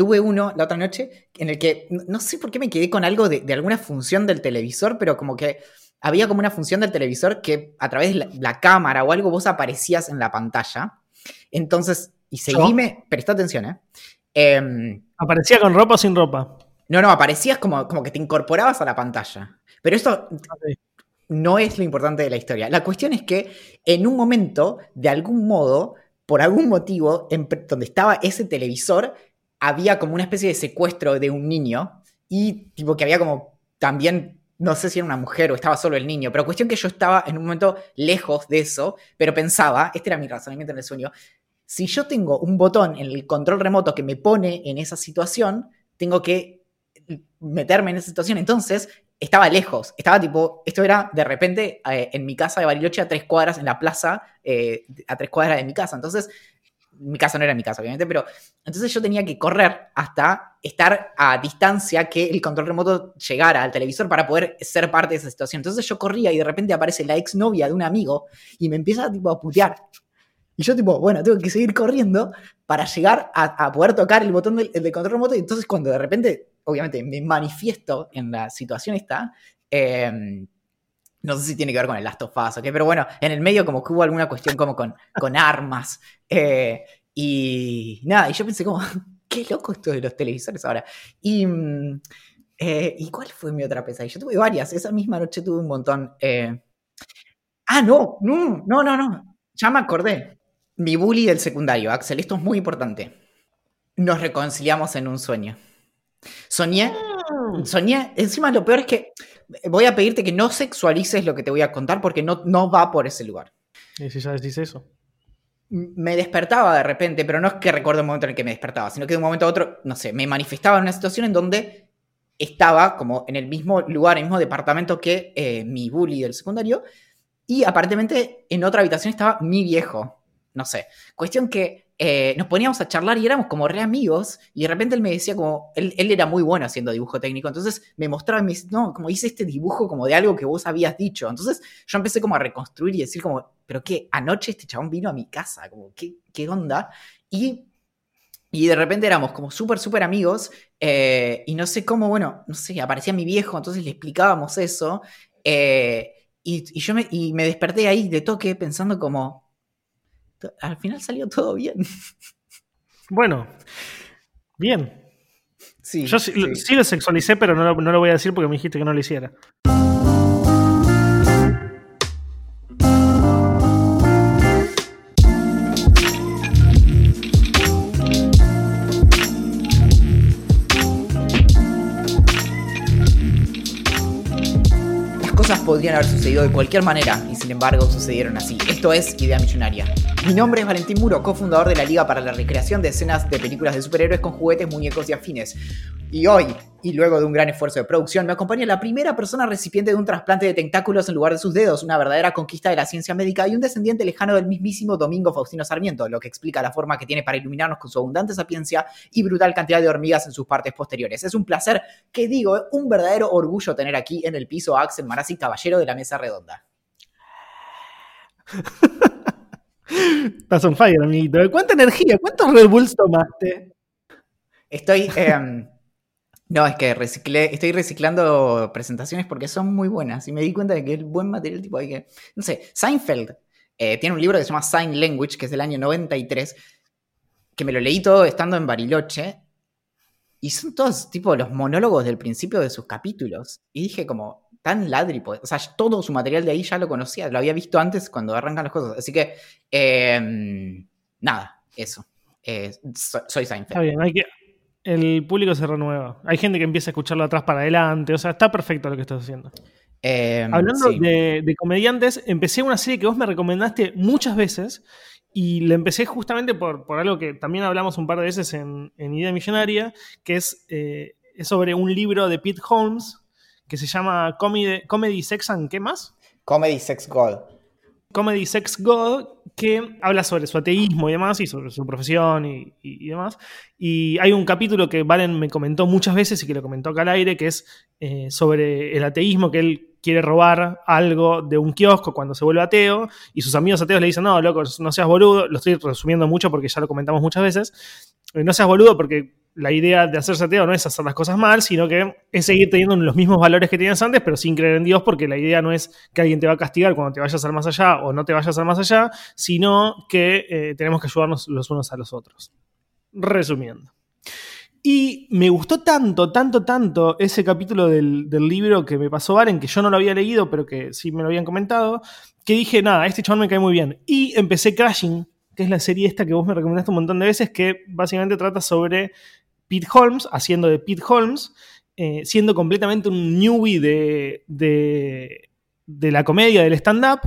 Tuve uno la otra noche en el que no sé por qué me quedé con algo de, alguna función del televisor, pero como que había como una función del televisor que a través de la, cámara o algo vos aparecías en la pantalla. Entonces, y seguime, presta atención, ¿eh? Em, ¿Aparecía con ropa o sin ropa? No, no, aparecías como, como que te incorporabas a la pantalla. Pero esto no es lo importante de la historia. La cuestión es que en un momento, de algún modo, por algún motivo, donde estaba ese televisor, había como una especie de secuestro de un niño y tipo que había como también, no sé si era una mujer o estaba solo el niño, pero cuestión que yo estaba en un momento lejos de eso, pero pensaba, este era mi razonamiento en el sueño, si yo tengo un botón en el control remoto que me pone en esa situación, tengo que meterme en esa situación. Entonces, estaba lejos, estaba tipo, esto era de repente eh, en mi casa de Bariloche a tres cuadras, en la plaza, eh, a tres cuadras de mi casa. Entonces, mi casa no era mi casa, obviamente, pero entonces yo tenía que correr hasta estar a distancia que el control remoto llegara al televisor para poder ser parte de esa situación. Entonces yo corría y de repente aparece la exnovia de un amigo y me empieza tipo, a putear. Y yo tipo, bueno, tengo que seguir corriendo para llegar a, poder tocar el botón del, control remoto. Y entonces cuando de repente, obviamente, me manifiesto en la situación esta, em, no sé si tiene que ver con el Last of Us. Pero bueno, en el medio como que hubo alguna cuestión como con, con armas. Eh, y nada, y yo pensé como, qué loco esto de los televisores ahora. Y, mm, eh, ¿y cuál fue mi otra pesadilla? Yo tuve varias. Esa misma noche tuve un montón. Eh, ah, no, no, no, no, no. Ya me acordé. Mi bully del secundario, Axel. Esto es muy importante. Nos reconciliamos en un sueño. Soñé, soñé, encima lo peor es que voy a pedirte que no sexualices lo que te voy a contar porque no, no va por ese lugar. ¿Y si ya decís eso? Me despertaba de repente, pero no es que recuerdo el momento en el que me despertaba, sino que de un momento a otro, no sé, me manifestaba en una situación en donde estaba como en el mismo lugar, en el mismo departamento que eh, mi bully del secundario, y aparentemente en otra habitación estaba mi viejo. No sé. Cuestión que eh, nos poníamos a charlar y éramos como re amigos, y de repente él me decía como, él, era muy bueno haciendo dibujo técnico, entonces me mostraba me decía, no, como hice este dibujo como de algo que vos habías dicho, entonces yo empecé como a reconstruir y decir como, pero qué, anoche este chabón vino a mi casa, como, ¿qué, qué onda? Y, y de repente éramos como súper, súper amigos, eh, y no sé cómo, bueno, no sé, aparecía mi viejo, entonces le explicábamos eso, eh, y, y, yo y me desperté ahí de toque pensando como, al final salió todo bien. Bueno, bien. Sí, Yo sí, lo sexualicé, pero no no lo voy a decir porque me dijiste que no lo hiciera. podrían haber sucedido de cualquier manera y sin embargo sucedieron así. Esto es Idea Millonaria. Mi nombre es Valentín Muro, cofundador de la Liga para la Recreación de Escenas de Películas de Superhéroes con juguetes, muñecos y afines. Y hoy, y luego de un gran esfuerzo de producción, me acompaña la primera persona recipiente de un trasplante de tentáculos en lugar de sus dedos, una verdadera conquista de la ciencia médica y un descendiente lejano del mismísimo Domingo Faustino Sarmiento, lo que explica la forma que tiene para iluminarnos con su abundante sapiencia y brutal cantidad de hormigas en sus partes posteriores. Es un placer, que digo, un verdadero orgullo tener aquí en el piso a Axel Marazzi, caballero de la mesa redonda. Estás on fire, amiguito. ¿Cuánta energía? ¿Cuántos Red Bulls tomaste? Estoy... Em, no, es que reciclé, estoy reciclando presentaciones porque son muy buenas y me di cuenta de que el buen material tipo hay que... No sé, Seinfeld eh, tiene un libro que se llama Sign Language, que es del año 93, que me lo leí todo estando en Bariloche y son todos tipo los monólogos del principio de sus capítulos. Y dije como, tan ladripo, o sea, todo su material de ahí ya lo conocía, lo había visto antes cuando arrancan las cosas. Así que, em, nada, eso. Eh, soy Seinfeld. Está bien, hay que, el público se renueva. Hay gente que empieza a escucharlo atrás para adelante. O sea, está perfecto lo que estás haciendo. Em, Hablando de, comediantes, empecé una serie que vos me recomendaste muchas veces Y le empecé justamente por, algo que también hablamos un par de veces en, Idea Millonaria, que es, eh, es, sobre un libro de Pete Holmes que se llama Comedy, Comedy Sex and ¿qué más? Comedy Sex God. Comedy Sex God, que habla sobre su ateísmo y demás, y sobre su profesión y, demás. Y hay un capítulo que Valen me comentó muchas veces y que lo comentó acá al aire, que es eh, sobre el ateísmo, que él quiere robar algo de un kiosco cuando se vuelve ateo, y sus amigos ateos le dicen, no, loco, no seas boludo, lo estoy resumiendo mucho porque ya lo comentamos muchas veces, eh, no seas boludo porque la idea de hacerse ateo no es hacer las cosas mal, sino que es seguir teniendo los mismos valores que tenías antes, pero sin creer en Dios, porque la idea no es que alguien te va a castigar cuando te vayas al más allá o no te vayas al más allá, sino que eh, tenemos que ayudarnos los unos a los otros. Resumiendo. Y me gustó tanto, tanto, tanto ese capítulo del, libro que me pasó Varen, que yo no lo había leído, pero que sí me lo habían comentado, que dije, nada, este chabón me cae muy bien. Y empecé Crashing, que es la serie esta que vos me recomendaste un montón de veces, que básicamente trata sobre Pete Holmes, haciendo de Pete Holmes, eh, siendo completamente un newbie de, de, la comedia, del stand-up,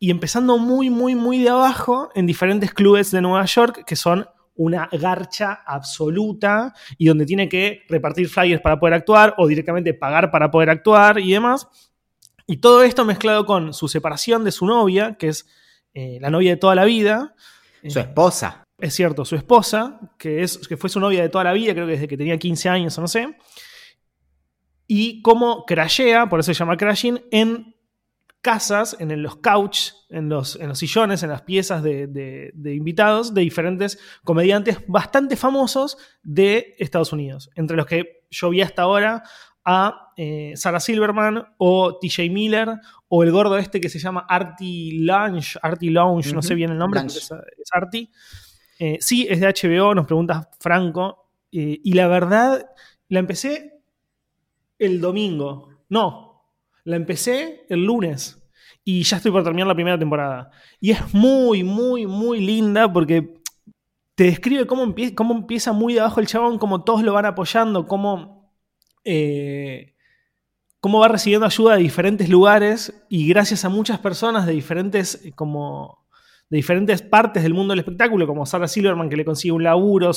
y empezando muy, muy, muy de abajo en diferentes clubes de Nueva York, que son una garcha absoluta y donde tiene que repartir flyers para poder actuar o directamente pagar para poder actuar y demás. Y todo esto mezclado con su separación de su novia, que es eh, la novia de toda la vida. Su esposa es cierto, su esposa, que, es, que fue su novia de toda la vida, creo que desde que tenía 15 años o no sé, y cómo crashea, por eso se llama crashing, en casas, en los couch, en los, en los sillones, en las piezas de, invitados de diferentes comediantes bastante famosos de Estados Unidos, entre los que yo vi hasta ahora a eh, Sarah Silverman o TJ Miller o el gordo este que se llama Artie Lounge, Artie Lounge, no sé bien el nombre, es, es Artie. Eh, sí, es de HBO, nos pregunta Franco. Eh, y la verdad, la empecé el domingo. No, la empecé el lunes. Y ya estoy por terminar la primera temporada. Y es muy, muy, muy linda porque te describe cómo, empieza, cómo empieza muy de abajo el chabón, cómo todos lo van apoyando, cómo, eh, cómo va recibiendo ayuda de diferentes lugares y gracias a muchas personas de diferentes como de diferentes partes del mundo del espectáculo, como Sarah Silverman que le consigue un laburo,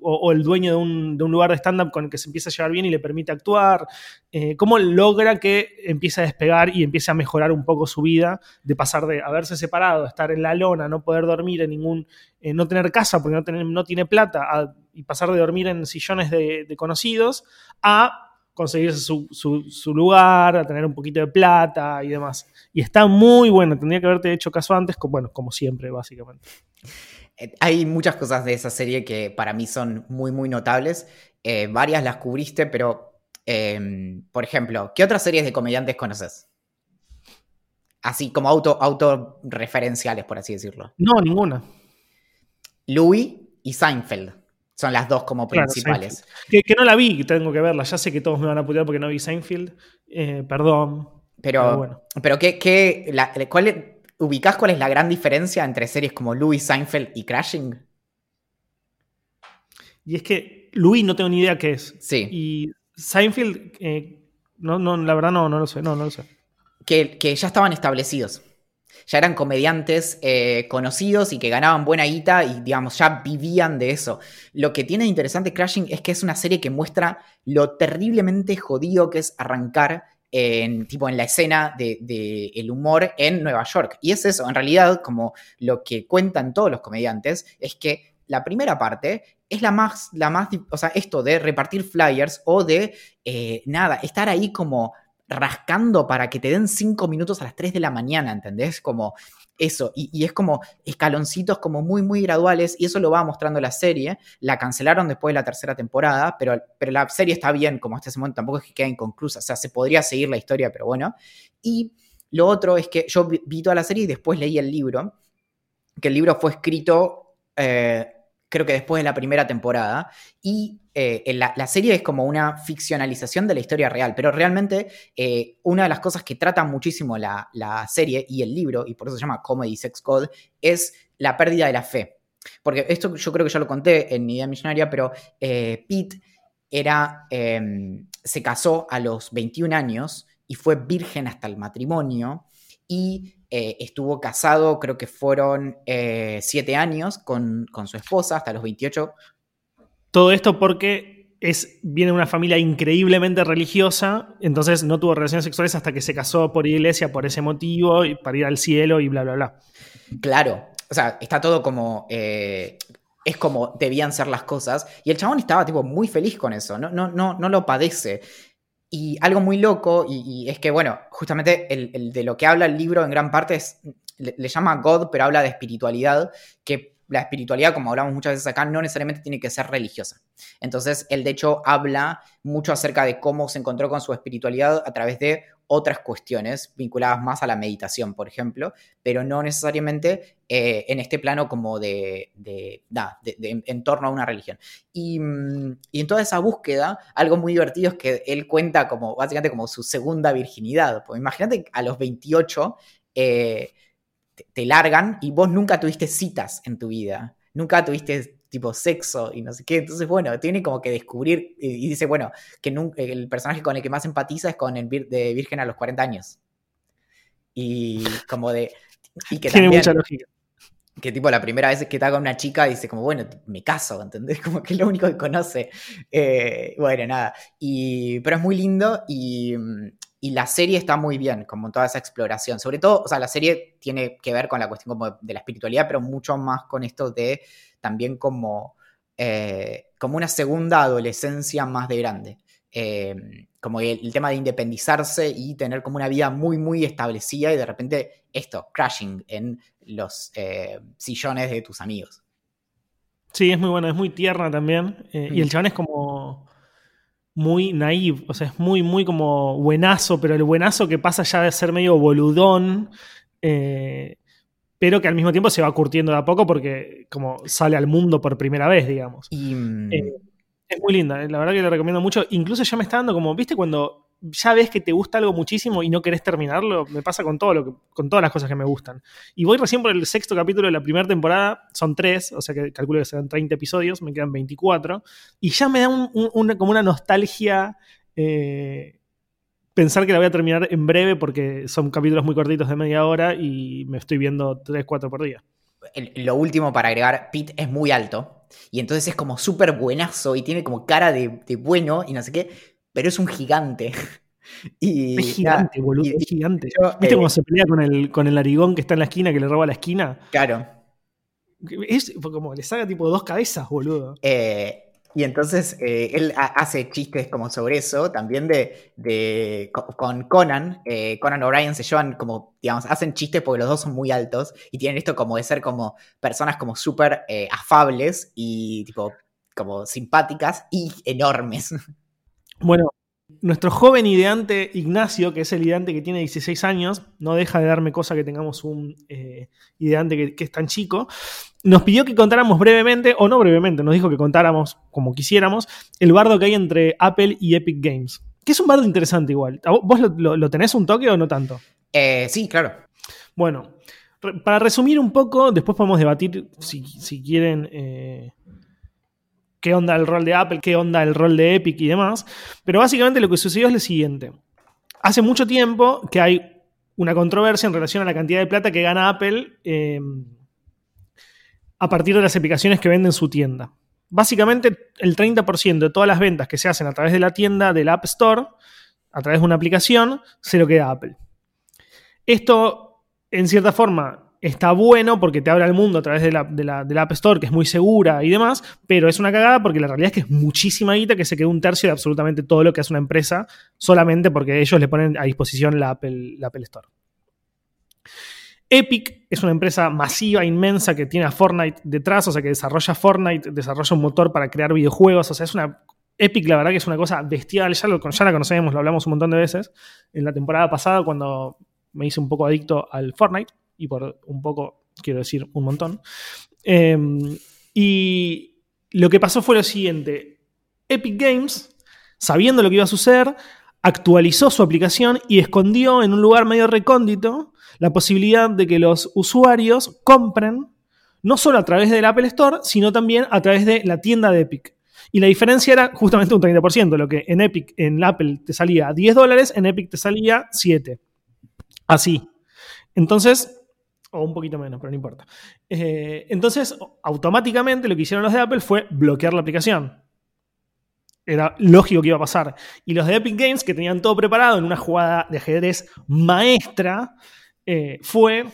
o, el dueño de un, lugar de stand-up con el que se empieza a llevar bien y le permite actuar, eh, cómo logra que empiece a despegar y empiece a mejorar un poco su vida, de pasar de haberse separado, estar en la lona, no poder dormir en ningún, eh, no tener casa porque no, tiene plata, y pasar de dormir en sillones de, de conocidos, a conseguirse su, lugar, a tener un poquito de plata y demás. Y está muy bueno, tendría que haberte hecho caso antes, como, bueno, como siempre, básicamente. Eh, hay muchas cosas de esa serie que para mí son muy, muy notables. Eh, varias las cubriste, pero, em, por ejemplo, ¿qué otras series de comediantes conoces? Así como auto, autorreferenciales, por así decirlo. No, ninguna. Louis y Seinfeld. Son las dos como principales. que, no la vi, tengo que verla. Ya sé que todos me van a putear porque no vi Seinfeld. Eh, perdón. Pero, bueno. pero ¿qué, qué la, cuál, ¿ubicás cuál es la gran diferencia entre series como Louis, Seinfeld y Crashing? Y es que Louis no tengo ni idea qué es. Sí. Y Seinfeld, eh, no, no, la verdad no, no lo sé. No, no lo sé. Que, que ya estaban establecidos ya eran comediantes eh, conocidos y que ganaban buena guita y, digamos, ya vivían de eso. Lo que tiene de interesante Crashing es que es una serie que muestra lo terriblemente jodido que es arrancar en, tipo, en la escena del de, el humor en Nueva York. Y es eso, en realidad, como lo que cuentan todos los comediantes, es que la primera parte es la más, la más, o sea, esto de repartir flyers o de, eh, nada, estar ahí como rascando para que te den cinco minutos a las 3 de la mañana, ¿entendés? Como eso, y, es como escaloncitos como muy, muy graduales, y eso lo va mostrando la serie. La cancelaron después de la tercera temporada, pero, pero la serie está bien, como hasta ese momento tampoco es que quede inconclusa, o sea, se podría seguir la historia, pero bueno. Y lo otro es que yo vi toda la serie y después leí el libro, que el libro fue escrito... Eh, creo que después de la primera temporada, y eh, la, serie es como una ficcionalización de la historia real, pero realmente eh, una de las cosas que trata muchísimo la, serie y el libro, y por eso se llama Comedy Sex Code, es la pérdida de la fe. Porque esto yo creo que ya lo conté en Idea Millonaria, pero eh, Pete era, em, se casó a los 21 años y fue virgen hasta el matrimonio y eh, estuvo casado, creo que fueron eh, siete años con, con, su esposa hasta los 28. Todo esto porque es, viene de una familia increíblemente religiosa, entonces no tuvo relaciones sexuales hasta que se casó por iglesia por ese motivo, y para ir al cielo y bla, bla, bla. Claro, o sea, está todo como... Eh, es como debían ser las cosas. Y el chabón estaba tipo muy feliz con eso, no, no, no, no lo padece. Y algo muy loco, y, es que, bueno, justamente el, de lo que habla el libro en gran parte es, le, le, llama God, pero habla de espiritualidad, que la espiritualidad, como hablamos muchas veces acá, no necesariamente tiene que ser religiosa. Entonces, él de hecho habla mucho acerca de cómo se encontró con su espiritualidad a través de otras cuestiones vinculadas más a la meditación, por ejemplo, pero no necesariamente eh, en este plano como de, de, en torno a una religión. Y, en toda esa búsqueda, algo muy divertido es que él cuenta como básicamente como su segunda virginidad. Pues imagínate a los 28 eh, te, te largan y vos nunca tuviste citas en tu vida, nunca tuviste tipo sexo y no sé qué. Entonces, bueno, tiene como que descubrir y, dice, bueno, que el personaje con el que más empatiza es con el de Virgen a los 40 años. Y como de... Y que tiene mucha lógica. Que tipo la primera vez que está con una chica dice como, bueno, me caso, ¿entendés? Como que es lo único que conoce. Eh, bueno, nada. Y, pero es muy lindo y, y la serie está muy bien, como toda esa exploración. Sobre todo, o sea, la serie tiene que ver con la cuestión como de la espiritualidad, pero mucho más con esto de también como, eh, como una segunda adolescencia más de grande. Eh, como el, tema de independizarse y tener como una vida muy, muy establecida y de repente esto, crashing en los eh, sillones de tus amigos. Sí, es muy bueno, es muy tierna también. Y el mm. chabón es como muy naive, o sea, es muy, muy como buenazo, pero el buenazo que pasa ya de ser medio boludón, pero que al mismo tiempo se va curtiendo de a poco porque como sale al mundo por primera vez, digamos. Mm, eh, es muy linda, eh, la verdad que le recomiendo mucho. Incluso ya me está dando como, viste, cuando ya ves que te gusta algo muchísimo y no querés terminarlo, me pasa con todo lo que, con todas las cosas que me gustan. Y voy recién por el sexto capítulo de la primera temporada, son tres, o sea que calculo que serán 30 episodios, me quedan 24, y ya me da como una nostalgia eh, pensar que la voy a terminar en breve porque son capítulos muy cortitos de media hora y me estoy viendo 3, 4 por día. Lo último para agregar, Pete es muy alto y entonces es como súper buenazo y tiene como cara de, bueno y no sé qué, pero es un gigante. Y, es gigante, boludo, es gigante. ¿Viste cómo se pelea con el, con el narigón que está en la esquina, que le roba la esquina? Claro. Es como le saca tipo dos cabezas, boludo. Eh, y entonces eh, él hace chistes como sobre eso, también de, de con Conan, eh, Conan O'Brien se llevan como, digamos, hacen chistes porque los dos son muy altos y tienen esto como de ser como personas como súper eh, afables y tipo como simpáticas y enormes. Bueno, nuestro joven ideante Ignacio, que es el ideante que tiene 16 años, no deja de darme cosa que tengamos un eh, ideante que, es tan chico, nos pidió que contáramos brevemente, o no brevemente, nos dijo que contáramos como quisiéramos, el bardo que hay entre Apple y Epic Games. Que es un bardo interesante igual. ¿Vos lo, tenés un toque o no tanto? Eh, sí, claro. Bueno, para resumir un poco, después podemos debatir si, quieren... Eh, qué onda el rol de Apple, qué onda el rol de Epic y demás. Pero básicamente lo que sucedió es lo siguiente. Hace mucho tiempo que hay una controversia en relación a la cantidad de plata que gana Apple em, a partir de las aplicaciones que vende en su tienda. Básicamente, el 30% de todas las ventas que se hacen a través de la tienda del App Store, a través de una aplicación, se lo queda Apple. Esto, en cierta forma, está bueno porque te abre al mundo a través de la, App Store, que es muy segura y demás, pero es una cagada porque la realidad es que es muchísima guita que se quedó un tercio de absolutamente todo lo que hace una empresa solamente porque ellos le ponen a disposición la Apple, la Store. Epic es una empresa masiva, inmensa, que tiene a Fortnite detrás, o sea, que desarrolla Fortnite, desarrolla un motor para crear videojuegos, o sea, es una... Epic, la verdad que es una cosa bestial, ya, lo, ya la conocemos, lo hablamos un montón de veces en la temporada pasada cuando me hice un poco adicto al Fortnite y por un poco, quiero decir, un montón. Em, y lo que pasó fue lo siguiente. Epic Games, sabiendo lo que iba a suceder, actualizó su aplicación y escondió en un lugar medio recóndito la posibilidad de que los usuarios compren no solo a través del Apple Store, sino también a través de la tienda de Epic. Y la diferencia era justamente un 30%, lo que en Epic, en Apple te salía 10 dólares, en Epic te salía 7. Así. Entonces, o un poquito menos, pero no importa. Eh, entonces, automáticamente lo que hicieron los de Apple fue bloquear la aplicación. Era lógico que iba a pasar. Y los de Epic Games, que tenían todo preparado en una jugada de ajedrez maestra, eh, fue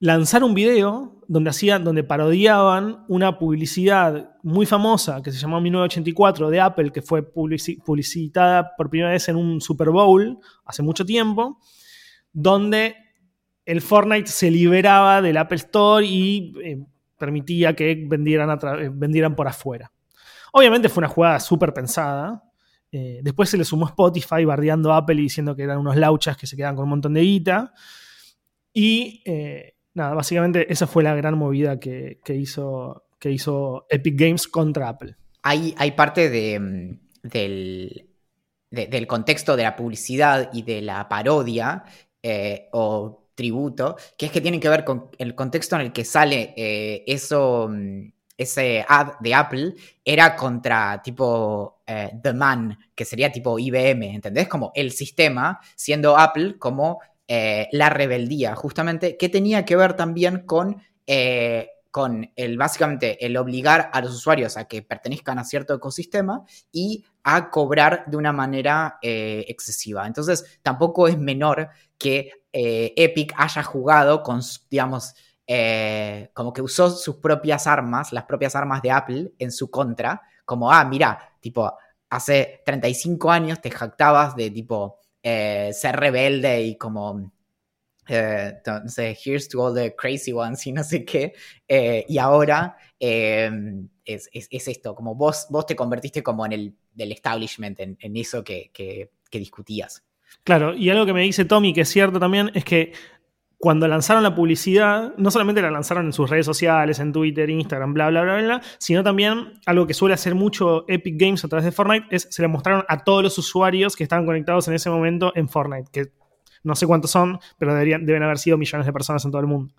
lanzar un video donde hacían, donde parodiaban una publicidad muy famosa que se llamó 1984 de Apple, que fue publicitada por primera vez en un Super Bowl hace mucho tiempo, donde el Fortnite se liberaba del Apple Store y eh, permitía que vendieran, eh, vendieran por afuera. Obviamente fue una jugada súper pensada. Eh, después se le sumó Spotify bardeando Apple y diciendo que eran unos lauchas que se quedan con un montón de guita. Y nada, básicamente esa fue la gran movida que, hizo, que hizo Epic Games contra Apple. Hay, hay parte mm, del, del contexto de la publicidad y de la parodia o tributo, que es que tiene que ver con el contexto en el que sale eh, eso, mm, ese ad de Apple, era contra tipo eh, The Man, que sería tipo IBM, ¿entendés? Como el sistema, siendo Apple como eh, la rebeldía, justamente, que tenía que ver también con con el básicamente el obligar a los usuarios a que pertenezcan a cierto ecosistema y a cobrar de una manera excesiva. Entonces, tampoco es menor que eh, Epic haya jugado con, digamos, eh, como que usó sus propias armas, las propias armas de Apple en su contra, como, ah, mira, tipo, hace 35 años te jactabas de tipo eh, ser rebelde y como, no sé, here's to all the crazy ones y no sé qué, y ahora es, esto, como vos, vos te convertiste como en el del establishment, en, eso que, que discutías. Claro, y algo que me dice Tommy que es cierto también es que cuando lanzaron la publicidad, no solamente la lanzaron en sus redes sociales, en Twitter, Instagram, bla, bla, bla, bla, sino también algo que suele hacer mucho Epic Games a través de Fortnite es se le mostraron a todos los usuarios que estaban conectados en ese momento en Fortnite, que no sé cuántos son, pero deberían, deben haber sido millones de personas en todo el mundo.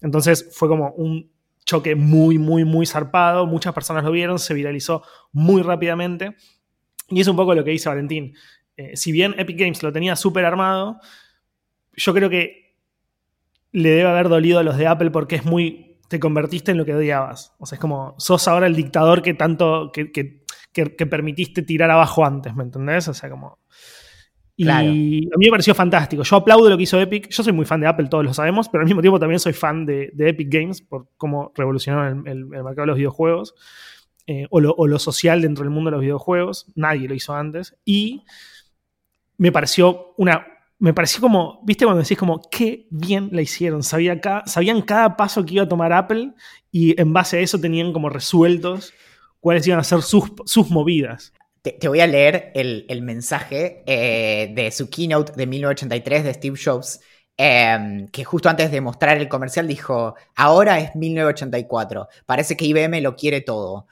Entonces fue como un choque muy, muy, muy zarpado, muchas personas lo vieron, se viralizó muy rápidamente. Y es un poco lo que dice Valentín. Eh, si bien Epic Games lo tenía súper armado, yo creo que le debe haber dolido a los de Apple porque es muy. Te convertiste en lo que odiabas. O sea, es como. Sos ahora el dictador que tanto. que, permitiste tirar abajo antes, ¿me entendés? O sea, como. Y a mí me pareció fantástico. Yo aplaudo lo que hizo Epic. Yo soy muy fan de Apple, todos lo sabemos, pero al mismo tiempo también soy fan de, Epic Games por cómo revolucionaron el, mercado de los videojuegos eh, o, lo, o, lo, social dentro del mundo de los videojuegos. Nadie lo hizo antes. Y me pareció una. Me pareció como, viste cuando decís como, qué bien la hicieron. Sabía sabían cada paso que iba a tomar Apple y en base a eso tenían como resueltos cuáles iban a ser sus, sus movidas. Te, voy a leer el, mensaje eh, de su keynote de 1983 de Steve Jobs, em, que justo antes de mostrar el comercial dijo, ahora es 1984, parece que IBM lo quiere todo.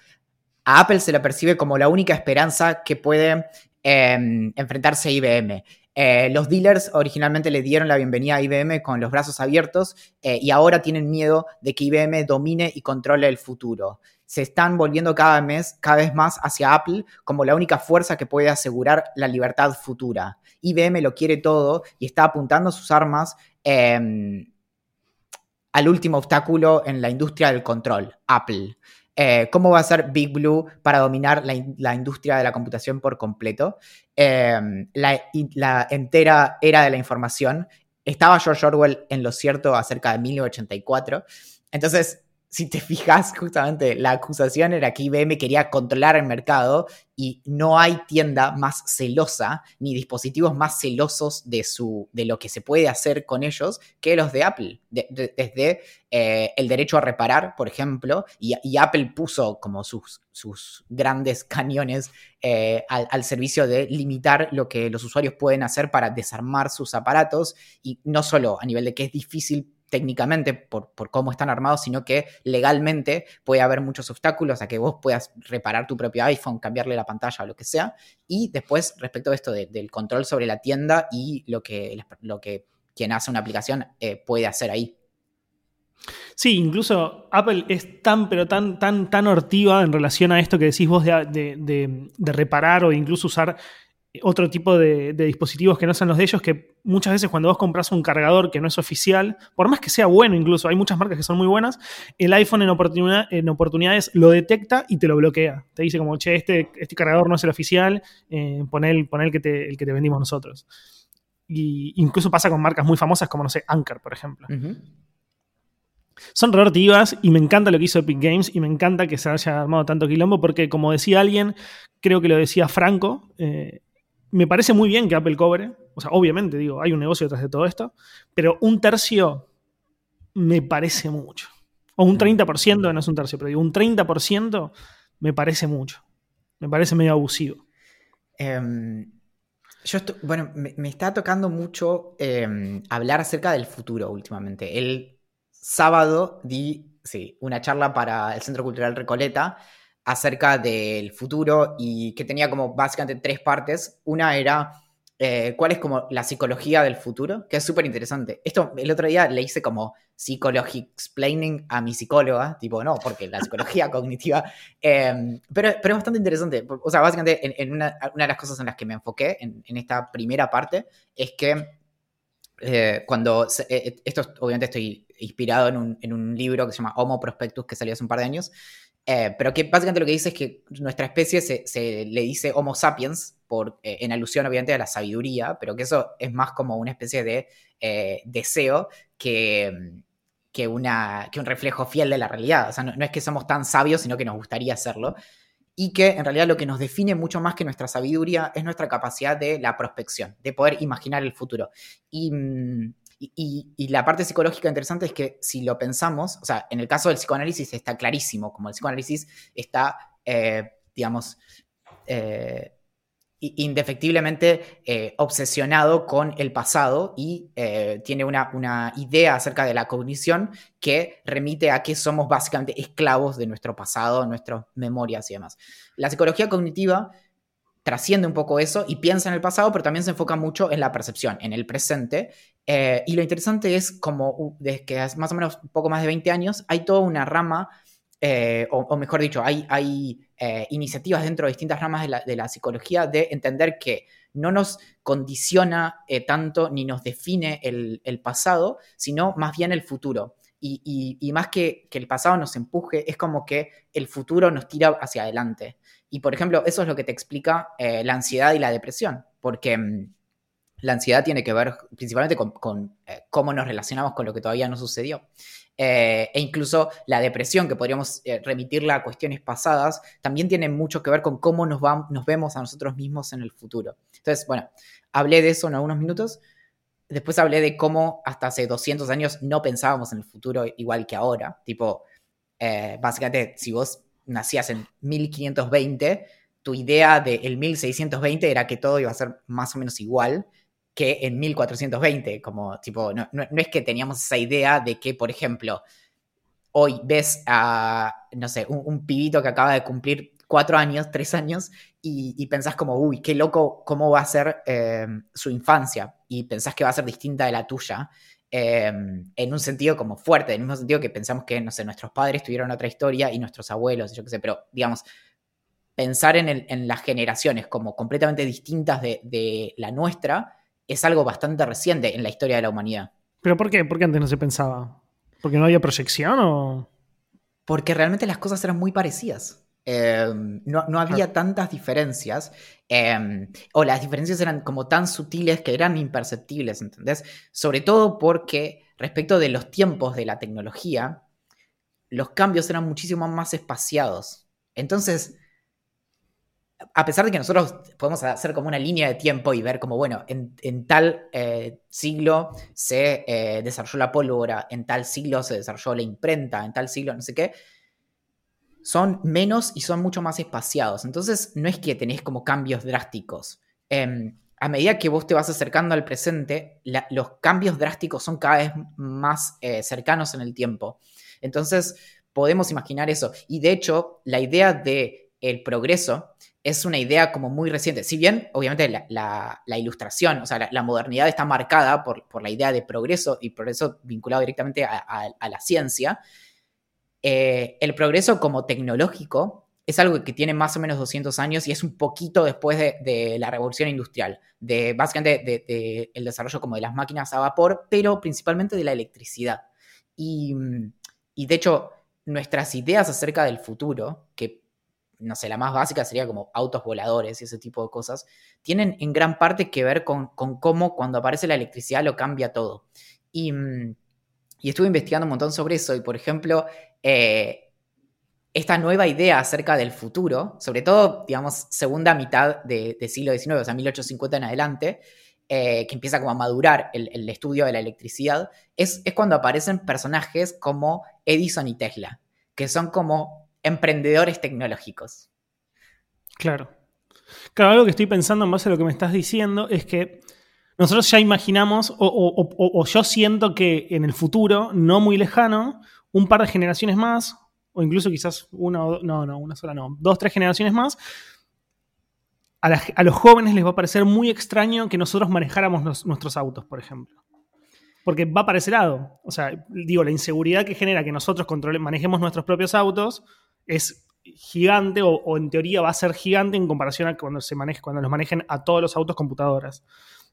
A Apple se la percibe como la única esperanza que puede Em, enfrentarse a IBM. Eh, los dealers originalmente le dieron la bienvenida a IBM con los brazos abiertos eh, y ahora tienen miedo de que IBM domine y controle el futuro. Se están volviendo cada, mes, cada vez más hacia Apple como la única fuerza que puede asegurar la libertad futura. IBM lo quiere todo y está apuntando sus armas em, al último obstáculo en la industria del control, Apple. Eh, cómo va a ser Big Blue para dominar la, industria de la computación por completo, em, la, la, entera era de la información. Estaba George Orwell en lo cierto acerca de 1984. Entonces, si te fijas, justamente la acusación era que IBM quería controlar el mercado y no hay tienda más celosa ni dispositivos más celosos de, su, de lo que se puede hacer con ellos que los de Apple. desde eh, el derecho a reparar, por ejemplo, y, Apple puso como sus, sus grandes cañones eh, al, al, servicio de limitar lo que los usuarios pueden hacer para desarmar sus aparatos y no solo a nivel de que es difícil técnicamente por, cómo están armados, sino que legalmente puede haber muchos obstáculos a que vos puedas reparar tu propio iPhone, cambiarle la pantalla o lo que sea. Y después, respecto a esto del control sobre la tienda y lo que, lo que quien hace una aplicación eh, puede hacer ahí. Sí, incluso Apple es tan, pero tan, tan, tan hortiva en relación a esto que decís vos de, de reparar o incluso usar otro tipo de, dispositivos que no sean los de ellos, que muchas veces cuando vos compras un cargador que no es oficial, por más que sea bueno incluso, hay muchas marcas que son muy buenas, el iPhone en, en oportunidades lo detecta y te lo bloquea. Te dice como, che, este, este cargador no es el oficial, eh, pon, el, que te, el que te vendimos nosotros. Y incluso pasa con marcas muy famosas como, no sé, Anker, por ejemplo. Son relativas y me encanta lo que hizo Epic Games y me encanta que se haya armado tanto quilombo porque, como decía alguien, creo que lo decía Franco, eh, me parece muy bien que Apple cobre. O sea, obviamente, digo, hay un negocio detrás de todo esto, pero un tercio me parece mucho. O un 30%, no es un tercio, pero digo, un 30% me parece mucho. Me parece medio abusivo. Em, yo bueno, me, está tocando mucho em, hablar acerca del futuro últimamente. El sábado di sí, una charla para el Centro Cultural Recoleta acerca del futuro y que tenía como básicamente tres partes. Una era eh, cuál es como la psicología del futuro, que es súper interesante. Esto el otro día le hice como psychology explaining a mi psicóloga, tipo, no, porque la psicología cognitiva, em, pero, pero es bastante interesante. O sea, básicamente en, una, de las cosas en las que me enfoqué en, esta primera parte es que eh, cuando, eh, esto obviamente estoy inspirado en un, en un libro que se llama Homo Prospectus, que salió hace un par de años, eh, pero que básicamente lo que dice es que nuestra especie se, le dice Homo sapiens, por, eh, en alusión obviamente a la sabiduría, pero que eso es más como una especie de eh, deseo que, que, una, que un reflejo fiel de la realidad. O sea, no, es que somos tan sabios, sino que nos gustaría hacerlo. Y que en realidad lo que nos define mucho más que nuestra sabiduría es nuestra capacidad de la prospección, de poder imaginar el futuro. Y. Mm, y, la parte psicológica interesante es que si lo pensamos, o sea, en el caso del psicoanálisis está clarísimo, como el psicoanálisis está, eh, digamos, eh, indefectiblemente eh, obsesionado con el pasado y tiene una, una, idea acerca de la cognición que remite a que somos básicamente esclavos de nuestro pasado, nuestras memorias y demás. La psicología cognitiva trasciende un poco eso y piensa en el pasado, pero también se enfoca mucho en la percepción, en el presente. Eh, y lo interesante es como desde que hace más o menos un poco más de 20 años hay toda una rama, eh, o, mejor dicho, hay, hay eh, iniciativas dentro de distintas ramas de la, psicología de entender que no nos condiciona tanto ni nos define el, pasado, sino más bien el futuro. Y, más que, que el pasado nos empuje, es como que el futuro nos tira hacia adelante. Y por ejemplo, eso es lo que te explica la ansiedad y la depresión, porque mm, la ansiedad tiene que ver principalmente con, eh, cómo nos relacionamos con lo que todavía no sucedió. Eh, e incluso la depresión, que podríamos remitirla a cuestiones pasadas, también tiene mucho que ver con cómo nos, nos vemos a nosotros mismos en el futuro. Entonces, bueno, hablé de eso en algunos minutos. Después hablé de cómo hasta hace 200 años no pensábamos en el futuro igual que ahora. Tipo, básicamente, si vos nacías en 1520, tu idea del 1620 era que todo iba a ser más o menos igual que en 1420, como tipo, no, es que teníamos esa idea de que, por ejemplo, hoy ves a, no sé, un, pibito que acaba de cumplir cuatro años, tres años, y, pensás como, uy, qué loco cómo va a ser eh, su infancia, y pensás que va a ser distinta de la tuya, Em, en un sentido como fuerte, en el mismo sentido que pensamos que, no sé, nuestros padres tuvieron otra historia y nuestros abuelos, yo qué sé, pero digamos, pensar en, las generaciones como completamente distintas de, la nuestra es algo bastante reciente en la historia de la humanidad. ¿Pero por qué? ¿Por qué antes no se pensaba? ¿Porque no había proyección o...? Porque realmente las cosas eran muy parecidas. Em, no, había tantas diferencias, em, o las diferencias eran como tan sutiles que eran imperceptibles, ¿entendés? Sobre todo porque respecto de los tiempos de la tecnología, los cambios eran muchísimo más espaciados. Entonces, a pesar de que nosotros podemos hacer como una línea de tiempo y ver como, bueno, en, tal eh, siglo se eh, desarrolló la pólvora, en tal siglo se desarrolló la imprenta, en tal siglo no sé qué, son menos y son mucho más espaciados. Entonces, no es que tenés como cambios drásticos. Em, a medida que vos te vas acercando al presente, los cambios drásticos son cada vez más eh, cercanos en el tiempo. Entonces, podemos imaginar eso. Y de hecho, la idea de el progreso es una idea como muy reciente. Si bien, obviamente, la, ilustración, o sea, la, modernidad está marcada por, la idea de progreso y progreso vinculado directamente a la ciencia, eh, el progreso como tecnológico es algo que tiene más o menos 200 años y es un poquito después de, la revolución industrial, básicamente de, desarrollo como de las máquinas a vapor, pero principalmente de la electricidad. Y, y de hecho, nuestras ideas acerca del futuro, que no sé, la más básica sería como autos voladores y ese tipo de cosas, tienen en gran parte que ver con, cómo cuando aparece la electricidad lo cambia todo. Y, y, estuve investigando un montón sobre eso y, por ejemplo, eh, esta nueva idea acerca del futuro, sobre todo, digamos, segunda mitad del de siglo XIX, o sea, 1850 en adelante, eh, que empieza como a madurar el, estudio de la electricidad, es, es cuando aparecen personajes como Edison y Tesla, que son como emprendedores tecnológicos. Claro. Claro, algo que estoy pensando en base a lo que me estás diciendo es que nosotros ya imaginamos, o, yo siento que en el futuro, no muy lejano, un par de generaciones más, o incluso quizás una o no, no, una sola no, dos, tres generaciones más, a, los jóvenes les va a parecer muy extraño que nosotros manejáramos nuestros autos, por ejemplo. Porque va para ese lado. O sea, digo, la inseguridad que genera que nosotros manejemos nuestros propios autos es gigante o, en teoría va a ser gigante en comparación a cuando, se maneje, cuando los manejen a todos los autos computadoras.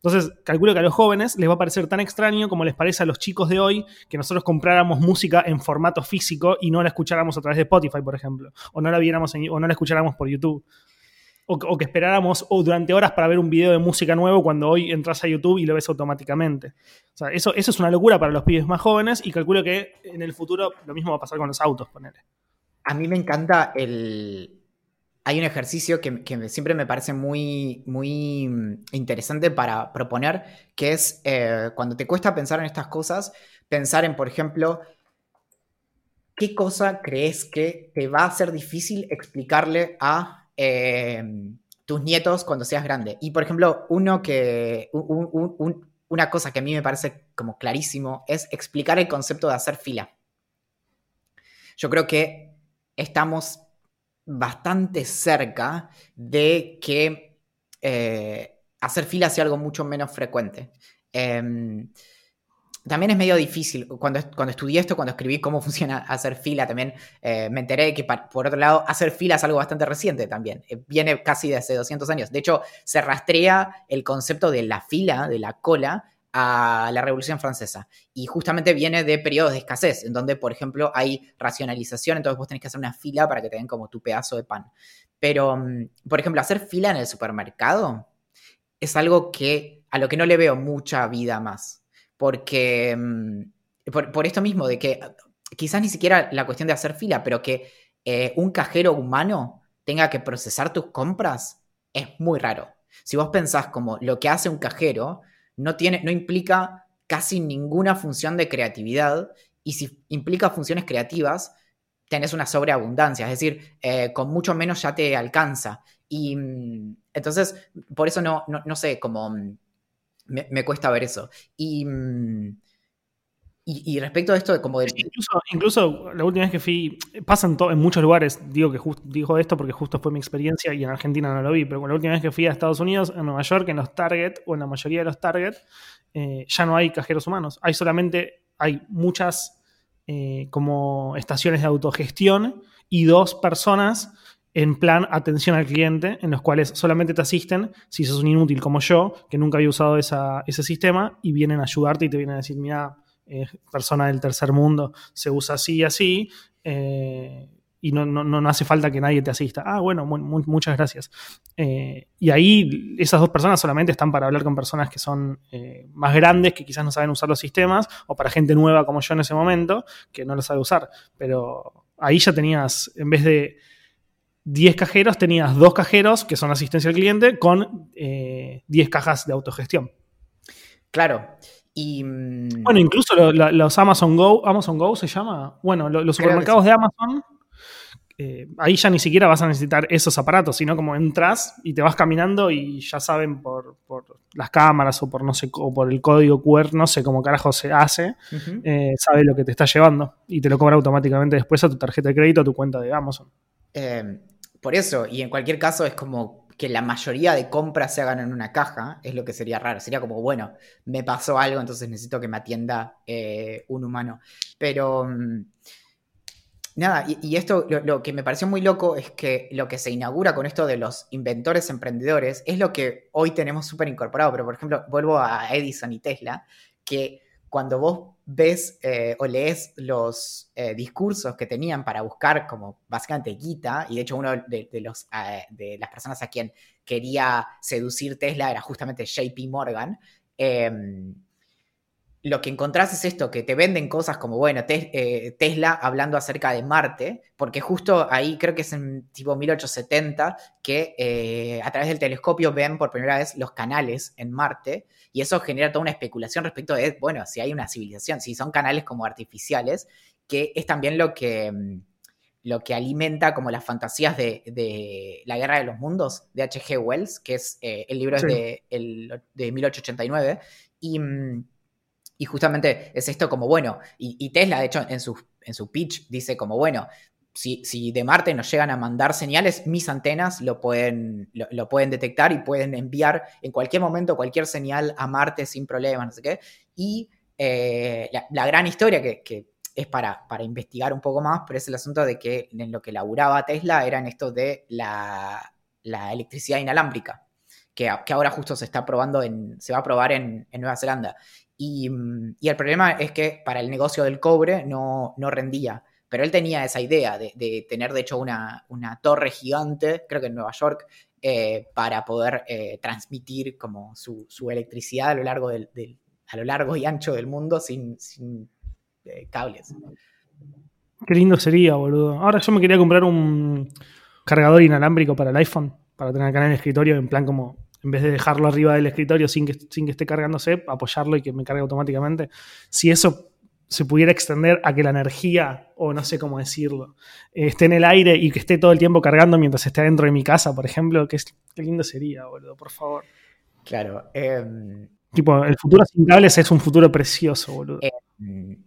Entonces, calculo que a los jóvenes les va a parecer tan extraño como les parece a los chicos de hoy que nosotros compráramos música en formato físico y no la escucháramos a través de Spotify, por ejemplo, o no la viéramos o no la escucháramos por YouTube. O, que esperáramos durante horas para ver un video de música nuevo cuando hoy entras a YouTube y lo ves automáticamente. O sea, eso, eso es una locura para los pibes más jóvenes y calculo que en el futuro lo mismo va a pasar con los autos, ponele. A mí me encanta el... Hay un ejercicio que, siempre me parece muy, muy interesante para proponer, que es eh, cuando te cuesta pensar en estas cosas, pensar en, por ejemplo, ¿qué cosa crees que te va a ser difícil explicarle a eh, tus nietos cuando seas grande? Y, por ejemplo, uno que... una cosa que a mí me parece como clarísimo es explicar el concepto de hacer fila. Yo creo que estamos bastante cerca de que eh, hacer fila sea algo mucho menos frecuente. Em, también es medio difícil. Cuando, cuando estudié esto, cuando escribí cómo funciona hacer fila, también eh, me enteré que, por otro lado, hacer fila es algo bastante reciente también. Eh, viene casi de hace 200 años. De hecho, se rastrea el concepto de la fila, de la cola, a la Revolución Francesa. Y justamente viene de periodos de escasez, en donde, por ejemplo, hay racionalización, entonces vos tenés que hacer una fila para que te den como tu pedazo de pan. Pero, mm, por ejemplo, hacer fila en el supermercado es algo que a lo que no le veo mucha vida más. Porque, mm, por, esto mismo, de que quizás ni siquiera la cuestión de hacer fila, pero que eh, un cajero humano tenga que procesar tus compras, es muy raro. Si vos pensás como lo que hace un cajero, no, tiene, no implica casi ninguna función de creatividad y si implica funciones creativas, tenés una sobreabundancia, es decir, eh, con mucho menos ya te alcanza. Y mm, entonces, por eso no, no, sé, como mm, me, cuesta ver eso. Y, y, respecto a esto, como de... Incluso, incluso la última vez que fui, pasa en, muchos lugares, digo que digo esto porque justo fue mi experiencia y en Argentina no lo vi, pero la última vez que fui a Estados Unidos, en Nueva York, en los Target o en la mayoría de los Target, eh, ya no hay cajeros humanos. Hay solamente, hay muchas eh, como estaciones de autogestión y dos personas en plan atención al cliente, en los cuales solamente te asisten si sos un inútil como yo, que nunca había usado ese sistema, y vienen a ayudarte y te vienen a decir, mira, persona del tercer mundo, se usa así y así, eh, y no, no, hace falta que nadie te asista. Ah, bueno, muchas gracias. Eh, y ahí esas dos personas solamente están para hablar con personas que son eh, más grandes, que quizás no saben usar los sistemas, o para gente nueva como yo en ese momento, que no lo sabe usar. Pero ahí ya tenías, en vez de 10 cajeros, tenías dos cajeros, que son asistencia al cliente, con 10 cajas de autogestión. Claro. Y, mm, bueno, incluso los Amazon Go, Amazon Go se llama. Bueno, los supermercados de Amazon, eh, ahí ya ni siquiera vas a necesitar esos aparatos, sino como entras y te vas caminando y ya saben por, las cámaras o por no sé, o por el código QR, no sé cómo carajo se hace, eh, sabe lo que te está llevando y te lo cobra automáticamente después a tu tarjeta de crédito, a tu cuenta de Amazon. Eh, por eso, y en cualquier caso es como que la mayoría de compras se hagan en una caja, es lo que sería raro. Sería como, bueno, me pasó algo, entonces necesito que me atienda eh, un humano. Pero, mm, nada, y, esto lo, que me pareció muy loco es que lo que se inaugura con esto de los inventores emprendedores es lo que hoy tenemos súper incorporado, pero por ejemplo, vuelvo a Edison y Tesla, que cuando vos ves eh, o lees los eh, discursos que tenían para buscar como básicamente guita, y de hecho uno de, los, eh, de las personas a quien quería seducir Tesla era justamente JP Morgan, em, lo que encontrás es esto, que te venden cosas como, bueno, eh, Tesla hablando acerca de Marte, porque justo ahí creo que es en tipo 1870 que eh, a través del telescopio ven por primera vez los canales en Marte y eso genera toda una especulación respecto de, bueno, si hay una civilización, si son canales como artificiales, que es también lo que, mm, lo que alimenta como las fantasías de, La Guerra de los Mundos de H.G. Wells, que es eh, el libro de, el, de 1889. Y mm, y justamente es esto como, bueno, y, Tesla, de hecho, en su, en su pitch dice como, bueno, si, si, de Marte nos llegan a mandar señales, mis antenas lo pueden, lo, pueden detectar y pueden enviar en cualquier momento cualquier señal a Marte sin problema, no sé qué. Y eh, la, gran historia que, es para, para, investigar un poco más, pero es el asunto de que en lo que laburaba Tesla era en esto de la, electricidad inalámbrica, que, que, ahora justo se está probando se va a probar en, en Nueva Zelanda. Mm, y, el problema es que para el negocio del cobre no, no rendía. Pero él tenía esa idea de, tener, de hecho, una, una, torre gigante, creo que en Nueva York, eh, para poder eh, transmitir como su, electricidad a lo, largo del, a lo largo y ancho del mundo sin, sin eh, cables. Qué lindo sería, boludo. Ahora yo me quería comprar un cargador inalámbrico para el iPhone, para tener acá en el escritorio, en plan como en vez de dejarlo arriba del escritorio sin que, sin que esté cargándose, apoyarlo y que me cargue automáticamente. Si eso se pudiera extender a que la energía, o no sé cómo decirlo, esté en el aire y que esté todo el tiempo cargando mientras esté dentro de mi casa, por ejemplo, qué, lindo sería, boludo, por favor. Claro. Em, tipo, el futuro sin cables es un futuro precioso, boludo. Em,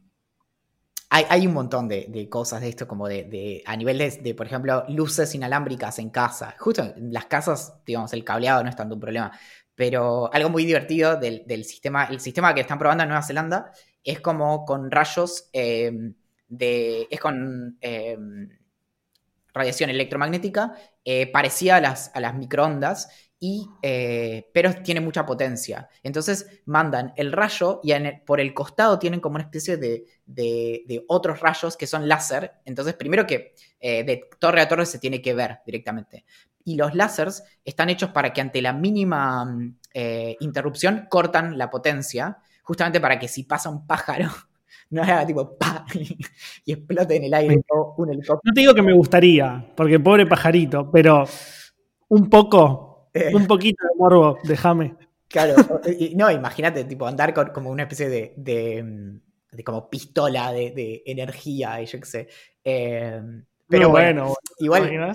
hay, un montón de, cosas de esto, como de, a nivel de, por ejemplo, luces inalámbricas en casa. Justo en las casas, digamos, el cableado no es tanto un problema. Pero algo muy divertido del, sistema, el sistema que están probando en Nueva Zelanda es como con rayos em, de. es con em, radiación electromagnética eh, parecida a las, a las microondas y, eh, pero tiene mucha potencia. Entonces mandan el rayo y por el costado tienen como una especie de, otros rayos que son láser. Entonces, primero que eh, de torre a torre se tiene que ver directamente. Y los láseres están hechos para que ante la mínima mm, eh, interrupción cortan la potencia, justamente para que si pasa un pájaro no haga tipo ¡pa! y explote en el aire un helicóptero. No te digo que me gustaría, porque pobre pajarito, pero un poco un poquito de morbo, déjame. Claro, no, imagínate, tipo, andar con como una especie de, de, como pistola de, energía, y yo qué sé. Em, pero bueno, igual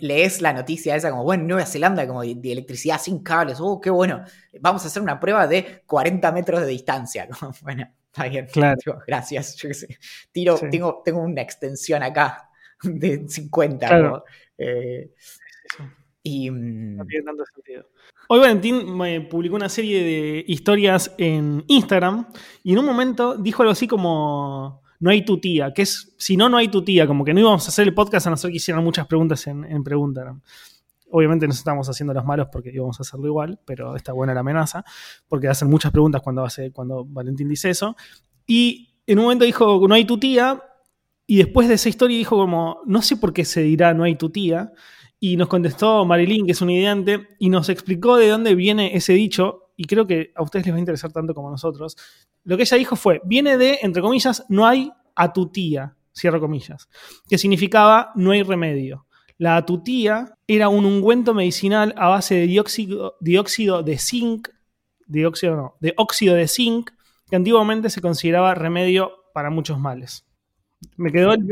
lees la noticia esa como, bueno, Nueva Zelanda como de, electricidad sin cables, oh, qué bueno, vamos a hacer una prueba de 40 metros de distancia. bueno, está bien, claro. gracias, yo qué sé. Tiro, tengo, tengo una extensión acá de 50. Claro. Eh, y, mm, no tiene tanto sentido. Hoy Valentín me publicó una serie de historias en Instagram y en un momento dijo algo así como no hay tu tía, que es si no, no hay tu tía, como que no íbamos a hacer el podcast a no ser que hicieran muchas preguntas en, en Preguntagram. Obviamente nos estamos haciendo los malos porque íbamos a hacerlo igual, pero está buena la amenaza, porque hacen muchas preguntas cuando, hace, cuando Valentín dice eso. Y en un momento dijo, no hay tu tía, y después de esa historia dijo como, no sé por qué se dirá no hay tu tía, y nos contestó Marilyn, que es un ideante, y nos explicó de dónde viene ese dicho, y creo que a ustedes les va a interesar tanto como a nosotros. Lo que ella dijo fue, viene de, entre comillas, no hay atutía, cierro comillas, que significaba no hay remedio. La atutía era un ungüento medicinal a base de dióxido, dióxido de zinc, dióxido no, de óxido de zinc, que antiguamente se consideraba remedio para muchos males. Me quedó el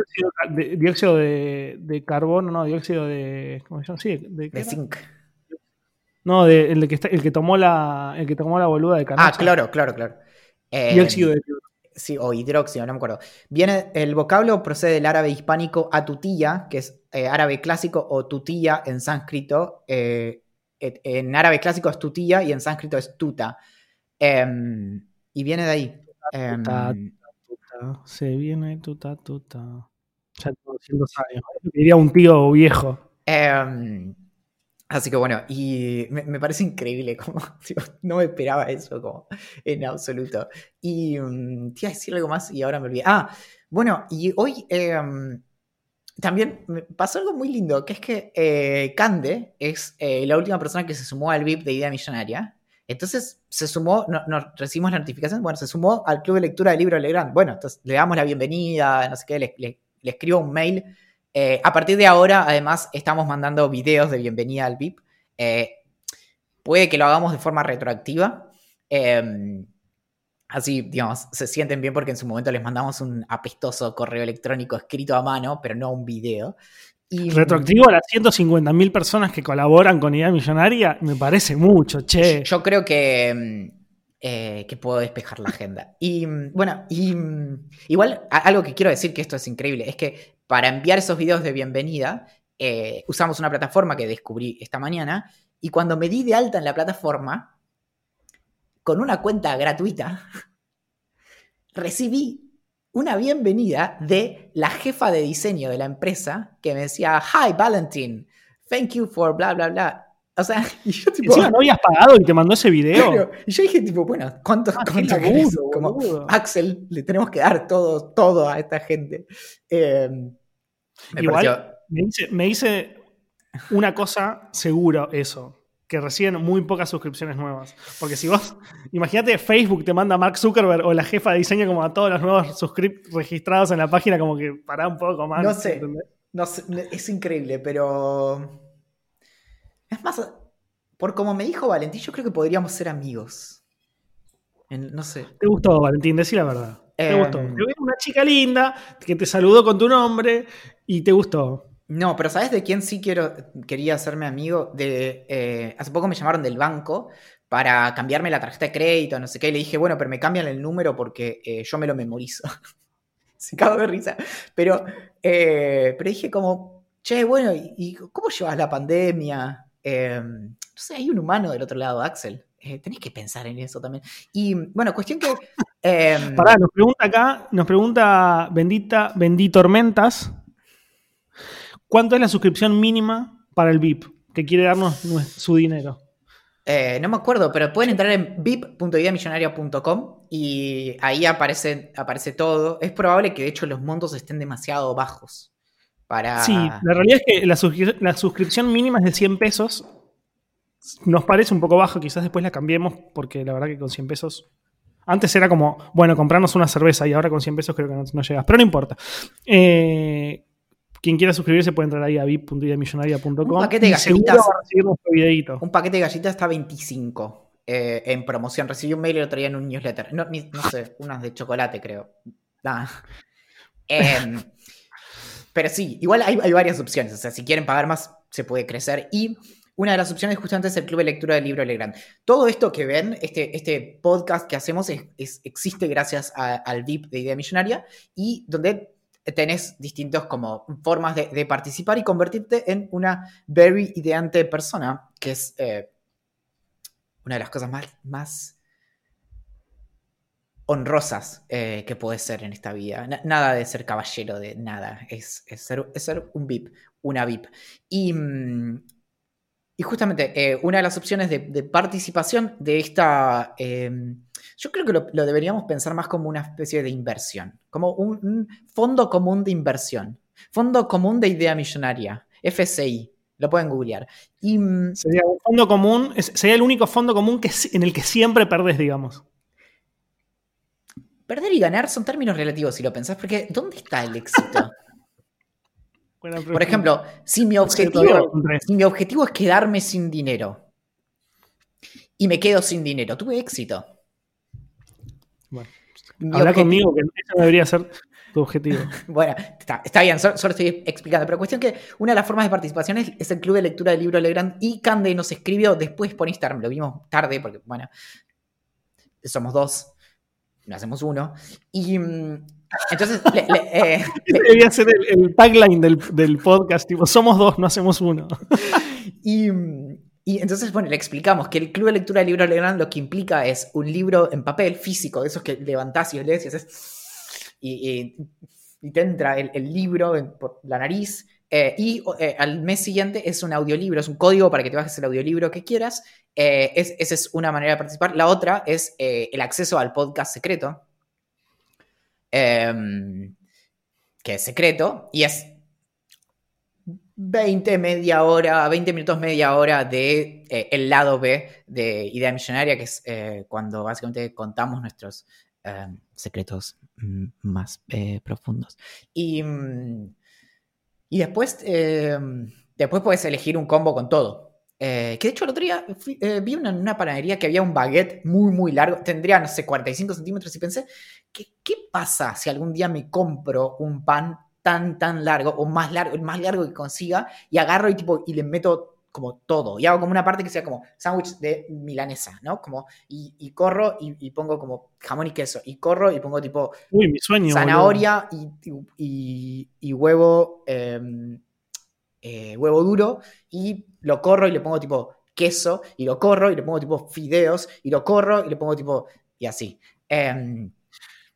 dióxido de, carbono, no, dióxido de. ¿Cómo se llama? Sí, de, zinc. No, de, el, que está, el que tomó la. El que tomó la boluda de canocha. Ah, claro, claro, claro. Eh, dióxido de Sí, o hidróxido, no me acuerdo. Viene, el vocablo procede del árabe hispánico atutilla, que es eh, árabe clásico, o tutilla en sánscrito. Eh, en árabe clásico es tutilla y en sánscrito es tuta. Em, y viene de ahí. Em, se viene tuta tuta. Ya 200 años. Diría un tío viejo. Em, así que bueno, y me, parece increíble, como no me esperaba eso como en absoluto. Y um, te iba a decir algo más y ahora me olvidé. Ah, bueno, y hoy em, también pasó algo muy lindo, que es que eh, Cande es eh, la última persona que se sumó al VIP de Idea Millonaria. Entonces se sumó, recibimos la notificación, bueno, se sumó al club de lectura del libro Legrand. Bueno, entonces le damos la bienvenida, no sé qué, le, escribo un mail. Eh, a partir de ahora, además, estamos mandando videos de bienvenida al VIP. puede que lo hagamos de forma retroactiva. Em, Así, digamos, se sienten bien porque en su momento les mandamos un apestoso correo electrónico escrito a mano, pero no un video. Y, Retroactivo a las 150.000 personas que colaboran con Idea Millonaria, me parece mucho, che. Yo creo que, mm, eh, que puedo despejar la agenda. Y mm, bueno, y mm, igual algo que quiero decir que esto es increíble, es que para enviar esos videos de bienvenida, eh, usamos una plataforma que descubrí esta mañana, y cuando me di de alta en la plataforma, con una cuenta gratuita, recibí una bienvenida de la jefa de diseño de la empresa que me decía, Hi Valentin, thank you for bla, bla, bla. O sea, y yo tipo... ¿no habías pagado y te mandó ese video? y yo dije tipo, bueno, ¿cuántos ah, Como Axel, le tenemos que dar todo, todo a esta gente. Em, Igual, me dice una cosa seguro eso que reciben muy pocas suscripciones nuevas. Porque si vos, imagínate, Facebook te manda Mark Zuckerberg o la jefa de diseño como a todos los nuevos registrados en la página, como que para un poco más. No sé, no sé, es increíble, pero... Es más, por como me dijo Valentín, yo creo que podríamos ser amigos. no sé. ¿Te gustó, Valentín? Decí la verdad. ¿Te gustó? Em. Una chica linda que te saludó con tu nombre y te gustó. No, pero ¿sabes de quién sí quiero, quería hacerme amigo? De, eh, hace poco me llamaron del banco para cambiarme la tarjeta de crédito, no sé qué, y le dije, bueno, pero me cambian el número porque eh, yo me lo memorizo. Se cago de risa. Pero, eh, pero dije como, che, bueno, ¿y, cómo llevas la pandemia? Em, no sé, hay un humano del otro lado, Axel. tenés que pensar en eso también. Y bueno, cuestión que... Em, Pará, nos pregunta acá, nos pregunta Bendita, Benditormentas, ¿Cuánto es la suscripción mínima para el VIP que quiere darnos su dinero? Eh, no me acuerdo, pero pueden entrar en vip.ideamillonaria.com y ahí aparece, aparece todo. Es probable que de hecho los montos estén demasiado bajos. Para... Sí, la realidad es que la, suscripción mínima es de 100 pesos. Nos parece un poco bajo, quizás después la cambiemos porque la verdad que con 100 pesos antes era como, bueno, comprarnos una cerveza y ahora con 100 pesos creo que no, no llegas. Pero no importa. Eh, quien quiera suscribirse puede entrar ahí a vip.idamillonaria.com. Un paquete de galletitas. Un paquete de galletitas está 25 eh, en promoción. Recibí un mail y lo traía en un newsletter. No, sé, unas de chocolate, creo. Em, pero sí, igual hay, varias opciones. O sea, si quieren pagar más, se puede crecer. Y una de las opciones justamente es el Club de Lectura del Libro Legrand. Todo esto que ven, este, este podcast que hacemos, existe gracias al VIP de Idea Millonaria y donde tenés distintos como formas de, participar y convertirte en una very ideante persona, que es eh, una de las cosas más, más honrosas eh, que puede ser en esta vida. nada de ser caballero de nada, es, ser, ser, un VIP, una VIP. Y, mm, y justamente eh, una de las opciones de, participación de esta em, yo creo que lo, deberíamos pensar más como una especie de inversión, como un, fondo común de inversión, fondo común de idea millonaria, FCI. Lo pueden googlear. Y, mm, sería un fondo común, sería el único fondo común que, en el que siempre perdés, digamos. Perder y ganar son términos relativos si lo pensás, porque ¿dónde está el éxito? Por ejemplo, si mi, objetivo, si mi objetivo es quedarme sin dinero y me quedo sin dinero, tuve éxito. Bueno, habla conmigo, que eso debería ser tu objetivo. bueno, está, bien, solo, estoy explicando. Pero cuestión que una de las formas de participación es, el club de lectura del libro Legrand y Cande nos escribió después por Instagram, lo vimos tarde porque, bueno, somos dos, no hacemos uno. Y mm, entonces... le, eh, Debería ser el, tagline del, del, podcast, tipo, somos dos, no hacemos uno. y y entonces, bueno, le explicamos que el Club de Lectura del Libro Legrand lo que implica es un libro en papel físico, de esos que levantás y lees y haces. Y, y te entra el, libro por la nariz. Eh, y eh, al mes siguiente es un audiolibro, es un código para que te bajes el audiolibro que quieras. Eh, esa es una manera de participar. La otra es el acceso al podcast secreto, em, que es secreto y es 20, media hora, 20 minutos, media hora de el lado B de Idea Millonaria, que es cuando básicamente contamos nuestros em, secretos más profundos. Y mm, y después, eh, después puedes elegir un combo con todo. Eh, que de hecho el otro día eh, vi una, en una panadería que había un baguette muy, muy largo. Tendría, no sé, 45 centímetros y pensé, ¿qué, ¿qué pasa si algún día me compro un pan tan, tan largo o más largo, el más largo que consiga y agarro y, tipo, y le meto como todo. Y hago como una parte que sea como sándwich de milanesa, ¿no? Como, y, corro y, pongo como jamón y queso. Y corro y pongo tipo Uy, mi sueño, zanahoria y, huevo, em, eh, huevo duro. Y lo corro y le pongo tipo queso. Y lo corro y le pongo tipo fideos. Y lo corro y le pongo tipo... Y así. Em,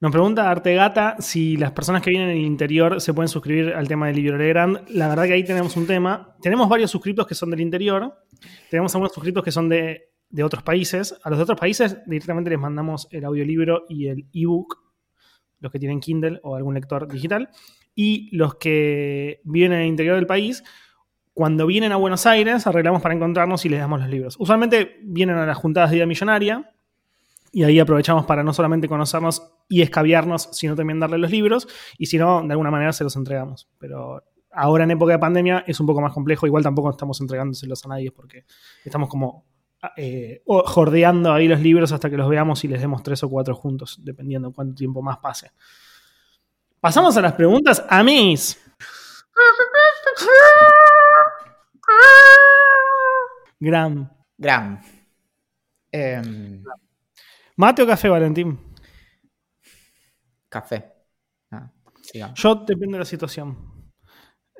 nos pregunta Artegata si las personas que vienen en el interior se pueden suscribir al tema del libro Legrand. La verdad que ahí tenemos un tema. Tenemos varios suscriptos que son del interior. Tenemos algunos suscriptos que son de, otros países. A los de otros países directamente les mandamos el audiolibro y el ebook, los que tienen Kindle o algún lector digital. Y los que viven en el interior del país, cuando vienen a Buenos Aires, arreglamos para encontrarnos y les damos los libros. Usualmente vienen a las juntadas de vida millonaria y ahí aprovechamos para no solamente conocernos y escabiarnos, sino también darle los libros. Y si no, de alguna manera se los entregamos. Pero ahora en época de pandemia es un poco más complejo. Igual tampoco estamos entregándoselos a nadie porque estamos como eh, jordeando ahí los libros hasta que los veamos y les demos tres o cuatro juntos, dependiendo cuánto tiempo más pase. Pasamos a las preguntas a mis. Gram. Gram. Eh, ¿Mate o café, Valentín? Café. Ah, Yo depende de la situación.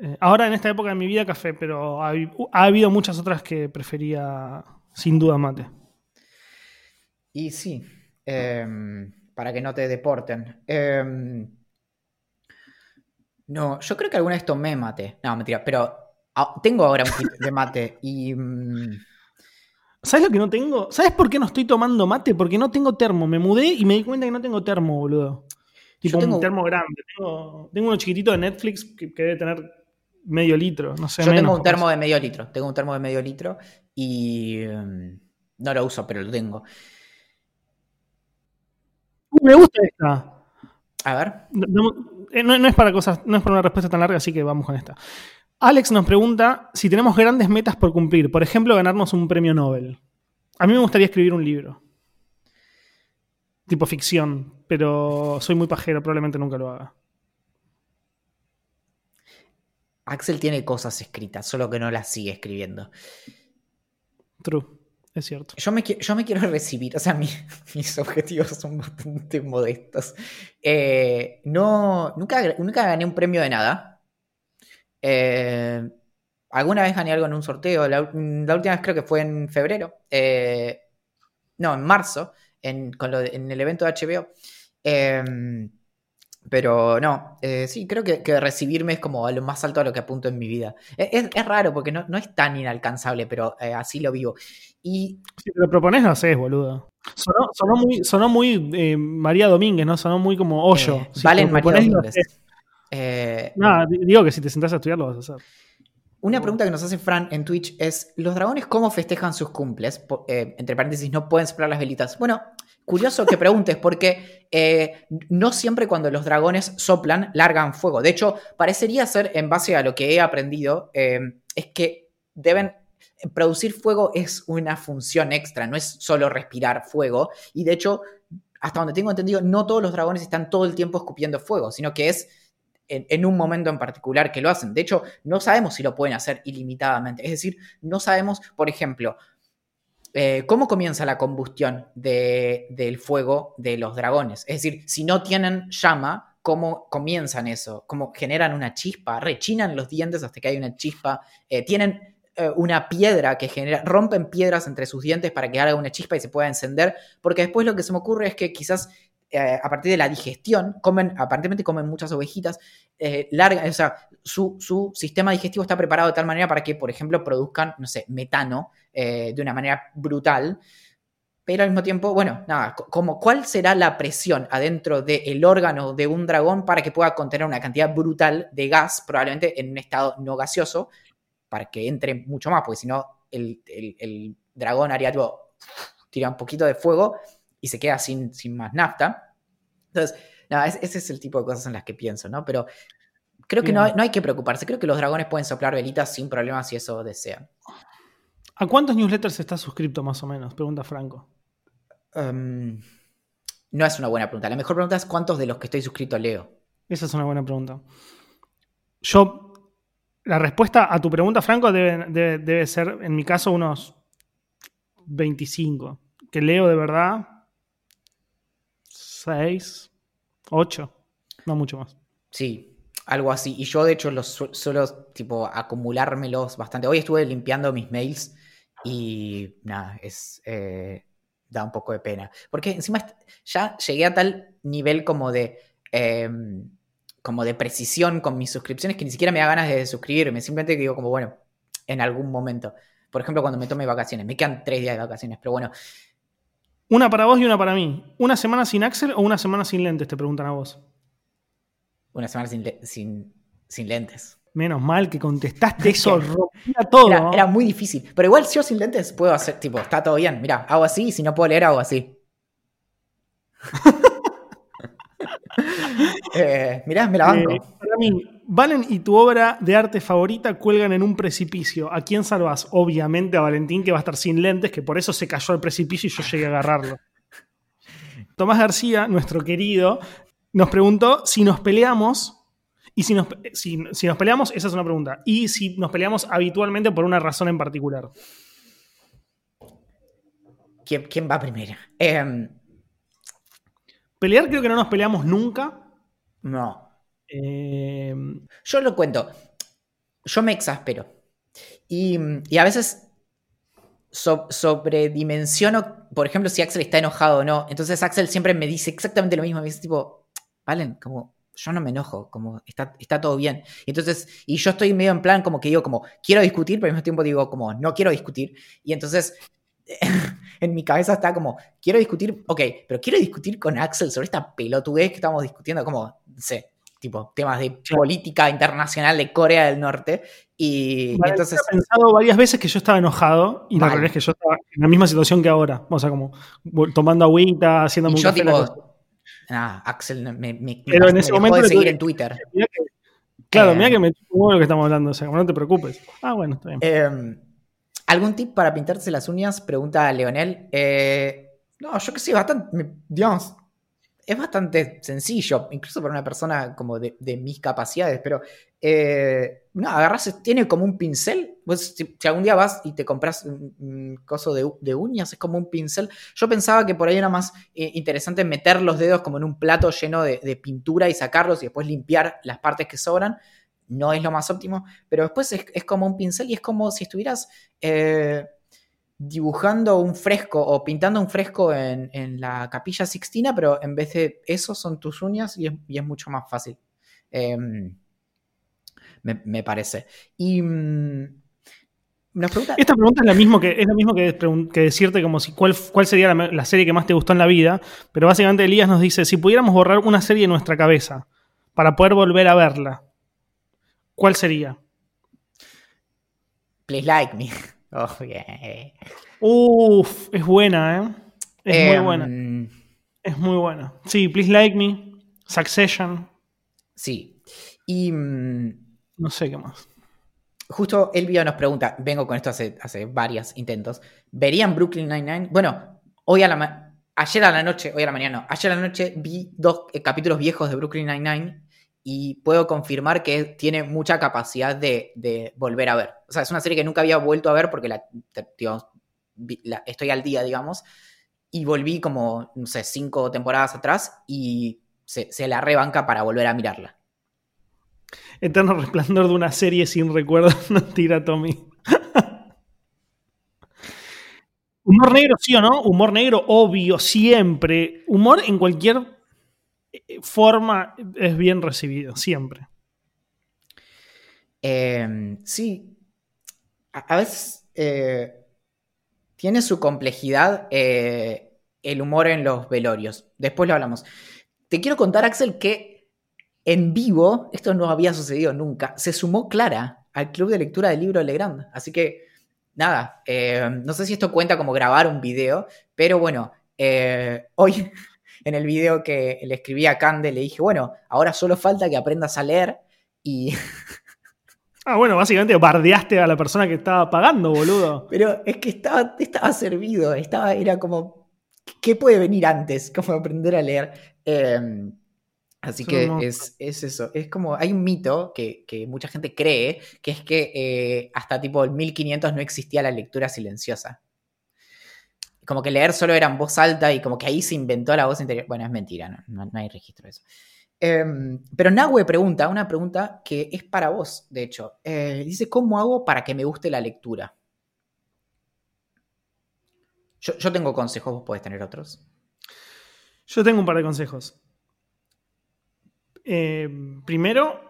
Eh, ahora en esta época de mi vida café, pero ha, habido muchas otras que prefería sin duda mate. Y sí, em, para que no te deporten. No, yo creo que alguna vez tomé mate. No, mentira, pero ah, tengo ahora un kit de mate y... Mm, ¿Sabes lo que no tengo? ¿Sabes por qué no estoy tomando mate? Porque no tengo termo. Me mudé y me di cuenta que no tengo termo, boludo. Tipo tengo... un termo grande. Tengo, uno chiquitito de Netflix que, debe tener medio litro, no sé. Yo tengo un termo de medio litro. Tengo un termo de medio litro y em, no lo uso, pero lo tengo. Uh, me gusta esta. A ver. Eh, no, no, es para cosas, no es para una respuesta tan larga, así que vamos con esta. Alex nos pregunta si tenemos grandes metas por cumplir. Por ejemplo, ganarnos un premio Nobel. A mí me gustaría escribir un libro. Tipo ficción, pero soy muy pajero, probablemente nunca lo haga. Axel tiene cosas escritas, solo que no las sigue escribiendo. True, es cierto. Yo me, yo me quiero recibir, o sea, mis objetivos son bastante modestos. Eh, no, nunca, nunca gané un premio de nada. Eh, alguna vez gané algo en un sorteo, la, última vez creo que fue en febrero, eh, no, en marzo, en, el evento de HBO. Pero no, eh, sí, creo que, recibirme es como lo más alto a lo que apunto en mi vida. Es, raro porque no, es tan inalcanzable, pero así lo vivo. Y, si te lo propones, no sé, boludo. Sonó, muy, María Domínguez, ¿no? Sonó muy como hoyo. valen María Domínguez. Eh, no, digo que si te sentás a estudiar lo vas a hacer. Una pregunta que nos hace Fran en Twitch es: ¿los dragones cómo festejan sus cumples? Eh, entre paréntesis, no pueden soplar las velitas. Bueno, curioso que preguntes, porque eh, no siempre cuando los dragones soplan, largan fuego. De hecho, parecería ser, en base a lo que he aprendido, es que deben. Producir fuego es una función extra, no es solo respirar fuego. Y de hecho, hasta donde tengo entendido, no todos los dragones están todo el tiempo escupiendo fuego, sino que es en, un momento en particular que lo hacen. De hecho, no sabemos si lo pueden hacer ilimitadamente. Es decir, no sabemos, por ejemplo, eh, cómo comienza la combustión del fuego de los dragones. Es decir, si no tienen llama, ¿cómo comienzan eso? ¿Cómo generan una chispa? ¿Rechinan los dientes hasta que hay una chispa? Eh, ¿Tienen eh, una piedra que genera, rompen piedras entre sus dientes para que haga una chispa y se pueda encender? Porque después lo que se me ocurre es que quizás eh, a partir de la digestión, comen, aparentemente comen muchas ovejitas, eh, largas, o sea, su, su, sistema digestivo está preparado de tal manera para que, por ejemplo, produzcan, no sé, metano de una manera brutal. Pero al mismo tiempo, bueno, nada, como cuál será la presión adentro del órgano de un dragón para que pueda contener una cantidad brutal de gas, probablemente en un estado no gaseoso, para que entre mucho más, porque si no, el, el, dragón haría tipo, tira un poquito de fuego y se queda sin, sin más nafta. Entonces, nada, ese es el tipo de cosas en las que pienso, ¿no? Pero creo que no, no, hay que preocuparse. Creo que los dragones pueden soplar velitas sin problemas si eso desean. ¿A cuántos newsletters estás suscrito más o menos? Pregunta Franco. Em, no es una buena pregunta. La mejor pregunta es cuántos de los que estoy suscrito leo. Esa es una buena pregunta. Yo, la respuesta a tu pregunta, Franco, debe, ser, en mi caso, unos 25. Que leo de verdad 6, 8, no mucho más. Sí, algo así. Y yo, de hecho, los suelo tipo acumulármelos bastante. Hoy estuve limpiando mis mails y nada, es. Eh, da un poco de pena. Porque encima ya llegué a tal nivel como de. Em, como de precisión con mis suscripciones que ni siquiera me da ganas de suscribirme. Simplemente digo como, bueno, en algún momento. Por ejemplo, cuando me tome vacaciones. Me quedan tres días de vacaciones, pero bueno. Una para vos y una para mí. ¿Una semana sin Axel o una semana sin lentes? Te preguntan a vos. Una semana sin, sin lentes. Menos mal que contestaste eso, todo. Era, muy difícil. Pero igual si yo sin lentes puedo hacer, tipo, está todo bien. Mira, hago así y si no puedo leer, hago así. eh, mirá, me la banco. Eh, para mí, Valen y tu obra de arte favorita cuelgan en un precipicio. ¿A quién salvas? Obviamente a Valentín, que va a estar sin lentes, que por eso se cayó al precipicio y yo llegué a agarrarlo. Tomás García, nuestro querido, nos preguntó si nos peleamos y si nos, si, nos peleamos, esa es una pregunta. Y si nos peleamos habitualmente por una razón en particular. ¿Quién, va primero? Em, Pelear creo que no nos peleamos nunca. No. Em, yo lo cuento. Yo me exaspero. Y, a veces sobredimensiono, por ejemplo, si Axel está enojado o no. Entonces Axel siempre me dice exactamente lo mismo. Me dice tipo, Valen, como yo no me enojo, como está, está todo bien. Y entonces, y yo estoy medio en plan como que digo, como quiero discutir, pero al mismo tiempo digo, como no quiero discutir. Y entonces, en mi cabeza está como, quiero discutir, ok, pero quiero discutir con Axel sobre esta pelotudez que estamos discutiendo, como, sé, tipo, temas de política internacional de Corea del Norte. Y, entonces. He pensado varias veces que yo estaba enojado y la realidad es que yo estaba en la misma situación que ahora. O sea, como tomando agüita, haciendo y yo, Ah, Axel me, me, Pero en ese momento de seguir en Twitter. claro, mira que me lo que estamos hablando, o sea, no te preocupes. Ah, bueno, está bien. Em, ¿Algún tip para pintarse las uñas? Pregunta Leonel. Eh, no, yo que sé, bastante, digamos, es bastante sencillo, incluso para una persona como de, mis capacidades, pero eh, no, agarras, tiene como un pincel. si, algún día vas y te compras un, coso de, uñas, es como un pincel. Yo pensaba que por ahí era más eh, interesante meter los dedos como en un plato lleno de, pintura y sacarlos y después limpiar las partes que sobran. No es lo más óptimo, pero después es, como un pincel y es como si estuvieras. Eh, dibujando un fresco o pintando un fresco en, la capilla Sixtina, pero en vez de eso son tus uñas y es, mucho más fácil. Em, me, parece. Y. Mm, Esta pregunta es la misma que, es lo mismo que, decirte como si cuál, cuál sería la, serie que más te gustó en la vida, pero básicamente Elías nos dice, si pudiéramos borrar una serie en nuestra cabeza para poder volver a verla, ¿cuál sería? Please like me. Oh, Uf, es buena, ¿eh? Es muy em, buena. Es muy buena. Sí, Please Like Me, Succession. Sí. Y. Mm, no sé qué más. Justo Elvio nos pregunta, vengo con esto hace, hace varios intentos. ¿Verían Brooklyn Nine-Nine? Bueno, hoy a la ayer a la noche, hoy a la mañana, no, ayer a la noche vi dos eh, capítulos viejos de Brooklyn Nine-Nine y puedo confirmar que tiene mucha capacidad de, volver a ver. O sea, es una serie que nunca había vuelto a ver porque la, estoy al día, digamos, y volví como, no sé, cinco temporadas atrás y se, la rebanca para volver a mirarla. Eterno resplandor de una serie sin recuerdos, no tira Tommy. Humor negro, sí o no, humor negro, obvio, siempre. Humor en cualquier forma es bien recibido, siempre. Em, sí, a, veces eh, tiene su complejidad eh, el humor en los velorios. Después lo hablamos. Te quiero contar, Axel, que en vivo, esto no había sucedido nunca, se sumó Clara al club de lectura del libro de Legrand. Así que, nada, eh, no sé si esto cuenta como grabar un video, pero bueno, hoy en el video que le escribí a Cande le dije, bueno, ahora solo falta que aprendas a leer y Ah, bueno, básicamente bardeaste a la persona que estaba pagando, boludo. Pero es que estaba, estaba servido, estaba, era como, ¿qué puede venir antes? Como aprender a leer. Em, así que es, eso, es como, hay un mito que, mucha gente cree, que es que eh, hasta tipo el 1500 no existía la lectura silenciosa. Como que leer solo era en voz alta y como que ahí se inventó la voz interior. Bueno, es mentira, no hay registro de eso. Em, pero Nahue pregunta, una pregunta que es para vos, de hecho. Eh, dice, ¿cómo hago para que me guste la lectura? Yo, tengo consejos, vos podés tener otros. Yo tengo un par de consejos. Em, primero,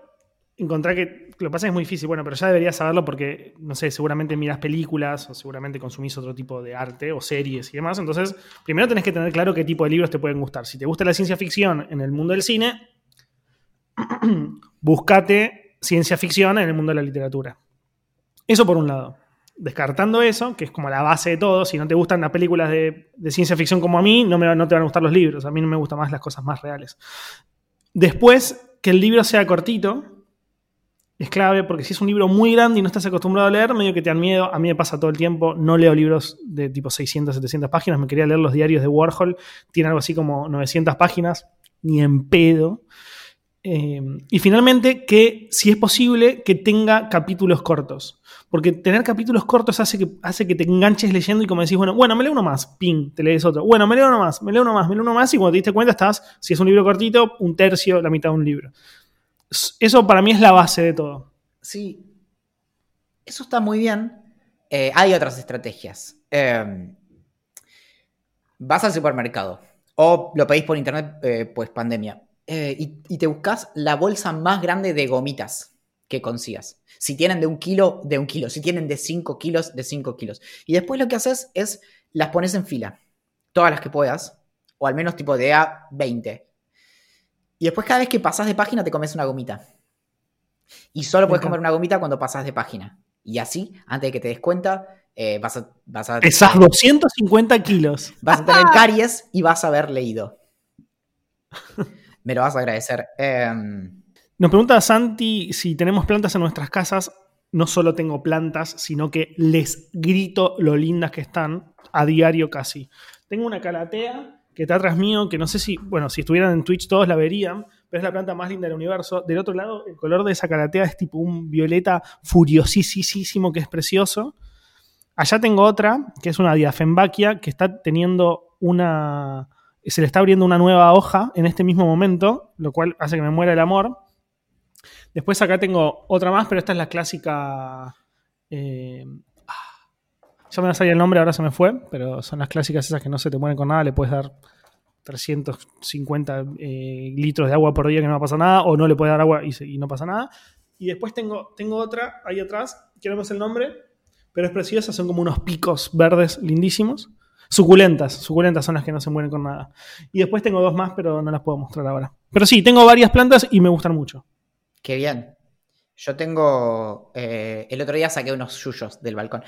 encontrar que lo que pasa es muy difícil, bueno, pero ya deberías saberlo porque, no sé, seguramente miras películas o seguramente consumís otro tipo de arte o series y demás. Entonces, primero tenés que tener claro qué tipo de libros te pueden gustar. Si te gusta la ciencia ficción en el mundo del cine, búscate ciencia ficción en el mundo de la literatura. Eso por un lado. Descartando eso, que es como la base de todo, si no te gustan las películas de, ciencia ficción como a mí, no, me, no te van a gustar los libros. A mí no me gustan más las cosas más reales. Después, que el libro sea cortito, es clave porque si es un libro muy grande y no estás acostumbrado a leer, medio que te dan miedo. A mí me pasa todo el tiempo. No leo libros de tipo 600, 700 páginas. Me quería leer los diarios de Warhol. Tiene algo así como 900 páginas. Ni en pedo. Em, y finalmente, que si es posible, que tenga capítulos cortos. Porque tener capítulos cortos hace que, hace que te enganches leyendo y como decís, bueno, bueno, me leo uno más, ping, te lees otro. Bueno, me leo uno más, me leo uno más, me leo uno más y cuando te diste cuenta estás, si es un libro cortito, un tercio, la mitad de un libro. Eso para mí es la base de todo. Sí, eso está muy bien. Eh, hay otras estrategias. Em, vas al supermercado o lo pedís por internet, eh, pues pandemia eh, y, te buscas la bolsa más grande de gomitas que consigas. Si tienen de un kilo, de un kilo. Si tienen de 5 kilos, de 5 kilos. Y después lo que haces es las pones en fila. Todas las que puedas. O al menos tipo de A 20. Y después cada vez que pasas de página te comes una gomita. Y solo puedes comer una gomita cuando pasas de página. Y así, antes de que te des cuenta, eh, vas a... Vas a Pesas 250 kilos. Vas a tener caries y vas a haber leído. Me lo vas a agradecer. Em, Nos pregunta Santi si tenemos plantas en nuestras casas. No solo tengo plantas, sino que les grito lo lindas que están a diario casi. Tengo una calatea que está atrás mío, que no sé si, bueno, si estuvieran en Twitch todos la verían, pero es la planta más linda del universo. Del otro lado, el color de esa calatea es tipo un violeta furiosísimo que es precioso. Allá tengo otra, que es una diafembaquia, que está teniendo una, se le está abriendo una nueva hoja en este mismo momento, lo cual hace que me muera el amor. Después acá tengo otra más, pero esta es la clásica... Eh, ya me va a salir el nombre, ahora se me fue, pero son las clásicas esas que no se te mueren con nada, le puedes dar 350 eh, litros de agua por día que no va a pasar nada, o no le puedes dar agua y, no pasa nada. Y después tengo, tengo otra ahí atrás, que no el nombre, pero es preciosa, son como unos picos verdes lindísimos. Suculentas, suculentas son las que no se mueren con nada. Y después tengo dos más, pero no las puedo mostrar ahora. Pero sí, tengo varias plantas y me gustan mucho. Qué bien. Yo tengo. Eh, el otro día saqué unos yuyos del balcón.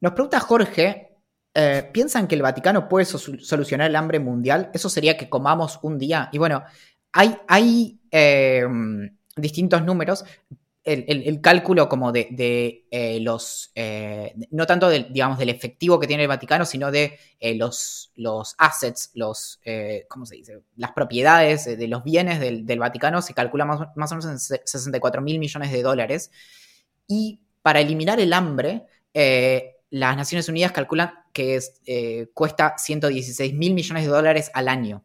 Nos pregunta Jorge: eh, ¿piensan que el Vaticano puede solucionar el hambre mundial? Eso sería que comamos un día. Y bueno, hay, eh, distintos números el, cálculo como de, eh, los, eh, no tanto del, digamos, del efectivo que tiene el Vaticano, sino de los, los assets, los, ¿cómo se dice? Las propiedades de los bienes del, Vaticano se calcula más, más, o menos en 64 mil millones de dólares. Y para eliminar el hambre, las Naciones Unidas calculan que es, cuesta 116 mil millones de dólares al año.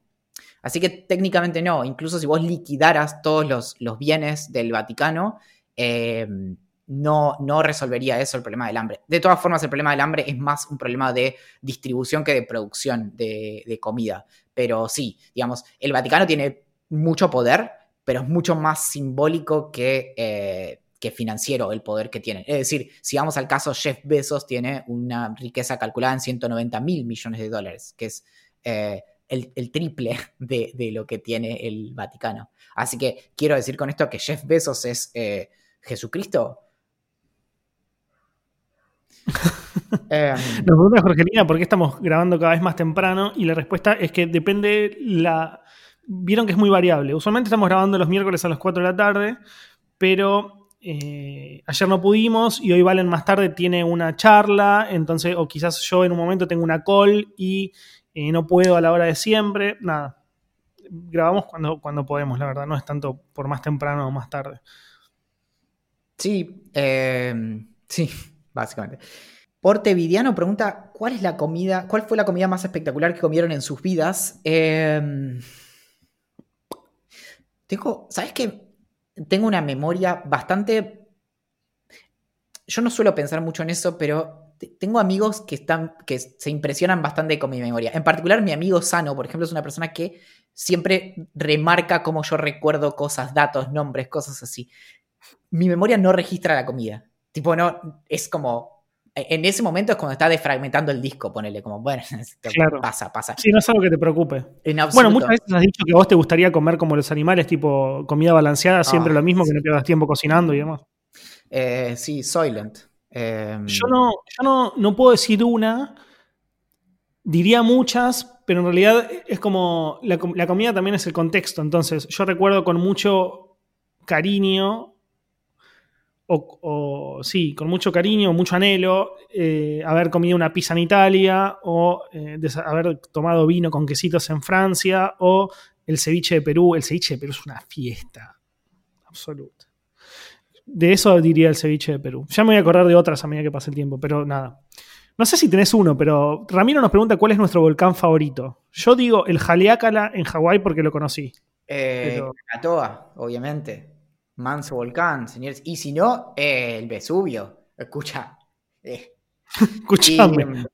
Así que técnicamente no, incluso si vos liquidaras todos los, los bienes del Vaticano, Em, no, no resolvería eso el problema del hambre. De todas formas, el problema del hambre es más un problema de distribución que de producción de, comida. Pero sí, digamos, el Vaticano tiene mucho poder, pero es mucho más simbólico que, eh, que financiero el poder que tienen. Es decir, si vamos al caso, Jeff Bezos tiene una riqueza calculada en 190 mil millones de dólares, que es eh, el, triple de, lo que tiene el Vaticano. Así que quiero decir con esto que Jeff Bezos es eh, Jesucristo. Nos pregunta Jorgelina por qué estamos grabando cada vez más temprano y la respuesta es que depende la... Vieron que es muy variable. Usualmente estamos grabando los miércoles a las 4 de la tarde, pero eh, ayer no pudimos y hoy Valen más tarde tiene una charla, entonces, o quizás yo en un momento tengo una call y eh, no puedo a la hora de siempre. Nada, grabamos cuando, cuando podemos, la verdad, no es tanto por más temprano o más tarde. Sí, eh, sí, básicamente. Porte Vidiano pregunta: ¿Cuál es la comida? ¿Cuál fue la comida más espectacular que comieron en sus vidas? Em, tengo, ¿sabes qué? Tengo una memoria bastante. Yo no suelo pensar mucho en eso, pero tengo amigos que están. que se impresionan bastante con mi memoria. En particular, mi amigo Sano, por ejemplo, es una persona que siempre remarca cómo yo recuerdo cosas, datos, nombres, cosas así. Mi memoria no registra la comida. Tipo, no, es como en ese momento es cuando está desfragmentando el disco, ponele como, bueno, pasa, pasa. Sí, no es algo que te preocupe. bueno, muchas veces has dicho que vos te gustaría comer como los animales, tipo comida balanceada, siempre ah, lo mismo, que no pierdas tiempo cocinando y demás. Eh, sí, Soylent. Em, yo no, yo no, puedo decir una, diría muchas, pero en realidad es como, la, la comida también es el contexto, entonces yo recuerdo con mucho cariño o, sí, con mucho cariño, mucho anhelo, eh, haber comido una pizza en Italia, o eh, haber tomado vino con quesitos en Francia, o el ceviche de Perú. El ceviche de Perú es una fiesta absoluta. De eso diría el ceviche de Perú. Ya me voy a acordar de otras a medida que pase el tiempo, pero nada. No sé si tenés uno, pero Ramiro nos pregunta cuál es nuestro volcán favorito. Yo digo el Haleakala en Hawái porque lo conocí. Eh, obviamente. Manso volcán, señores. Y si no, eh, el Vesubio. Escucha. Eh. Escuchame. Mm,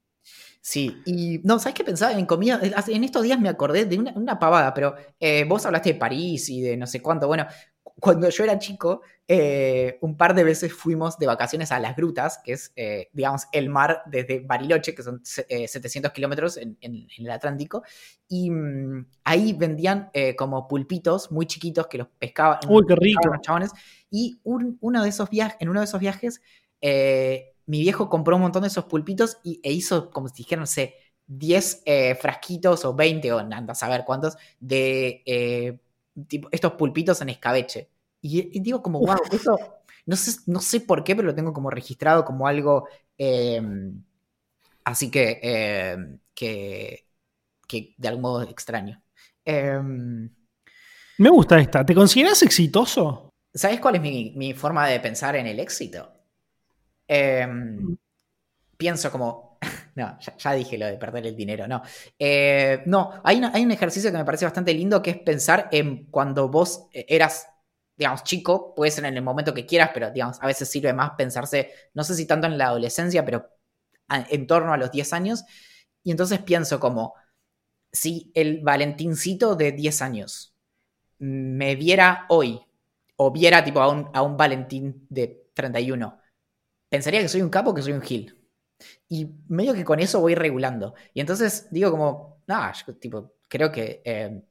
sí, y no, ¿sabes qué pensaba en comida? En estos días me acordé de una, pavada, pero eh, vos hablaste de París y de no sé cuánto. Bueno, cuando yo era chico, eh, un par de veces fuimos de vacaciones a las grutas, que es, eh, digamos, el mar desde Bariloche, que son 700 eh, kilómetros en, el Atlántico, y mm, ahí vendían como pulpitos muy chiquitos que los pescaban. ¡Uy, qué rico! Los y uno de esos viajes, en uno de esos viajes, mi viejo compró un montón de esos pulpitos y, e hizo, como si dijeran, no sé, 10 frasquitos o 20 o anda a saber cuántos de estos pulpitos en escabeche. Y, digo como, wow, eso, no sé, no sé por qué, pero lo tengo como registrado como algo em, así que, em, que, que, de algún modo extraño. Em, Me gusta esta. ¿Te consideras exitoso? ¿Sabes cuál es mi, forma de pensar en el éxito? Pienso como, no, ya, dije lo de perder el dinero, no. Eh, no, hay, hay, un ejercicio que me parece bastante lindo que es pensar en cuando vos eh, eras, digamos, chico, puede ser en el momento que quieras, pero digamos, a veces sirve más pensarse, no sé si tanto en la adolescencia, pero en torno a los 10 años. Y entonces pienso como, si el Valentincito de 10 años me viera hoy, o viera tipo a un, a un Valentín de 31, pensaría que soy un capo que soy un gil. Y medio que con eso voy regulando. Y entonces digo como, ah, tipo, creo que, eh,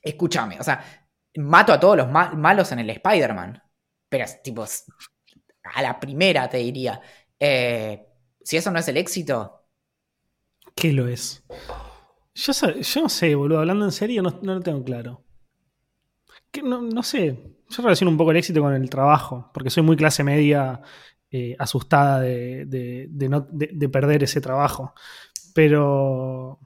escúchame, o sea, mato a todos los malos en el Spider-Man. Pero tipo, a la primera te diría, eh, si eso no es el éxito. ¿Qué lo es? Yo, yo no sé, boludo, hablando en serio, no, lo tengo claro. no, no sé, yo relaciono un poco el éxito con el trabajo, porque soy muy clase media eh, asustada de, perder ese trabajo. Pero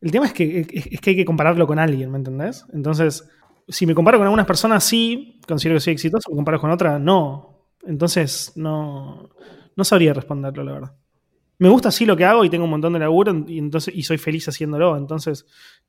el tema es que, es que hay que compararlo con alguien, ¿me entendés? Entonces, si me comparo con algunas personas, sí, considero que soy exitoso, me comparo con otras, no. Entonces, no, no sabría responderlo, la verdad. Me gusta así lo que hago y tengo un montón de laburo y, entonces, y soy feliz haciéndolo. Entonces,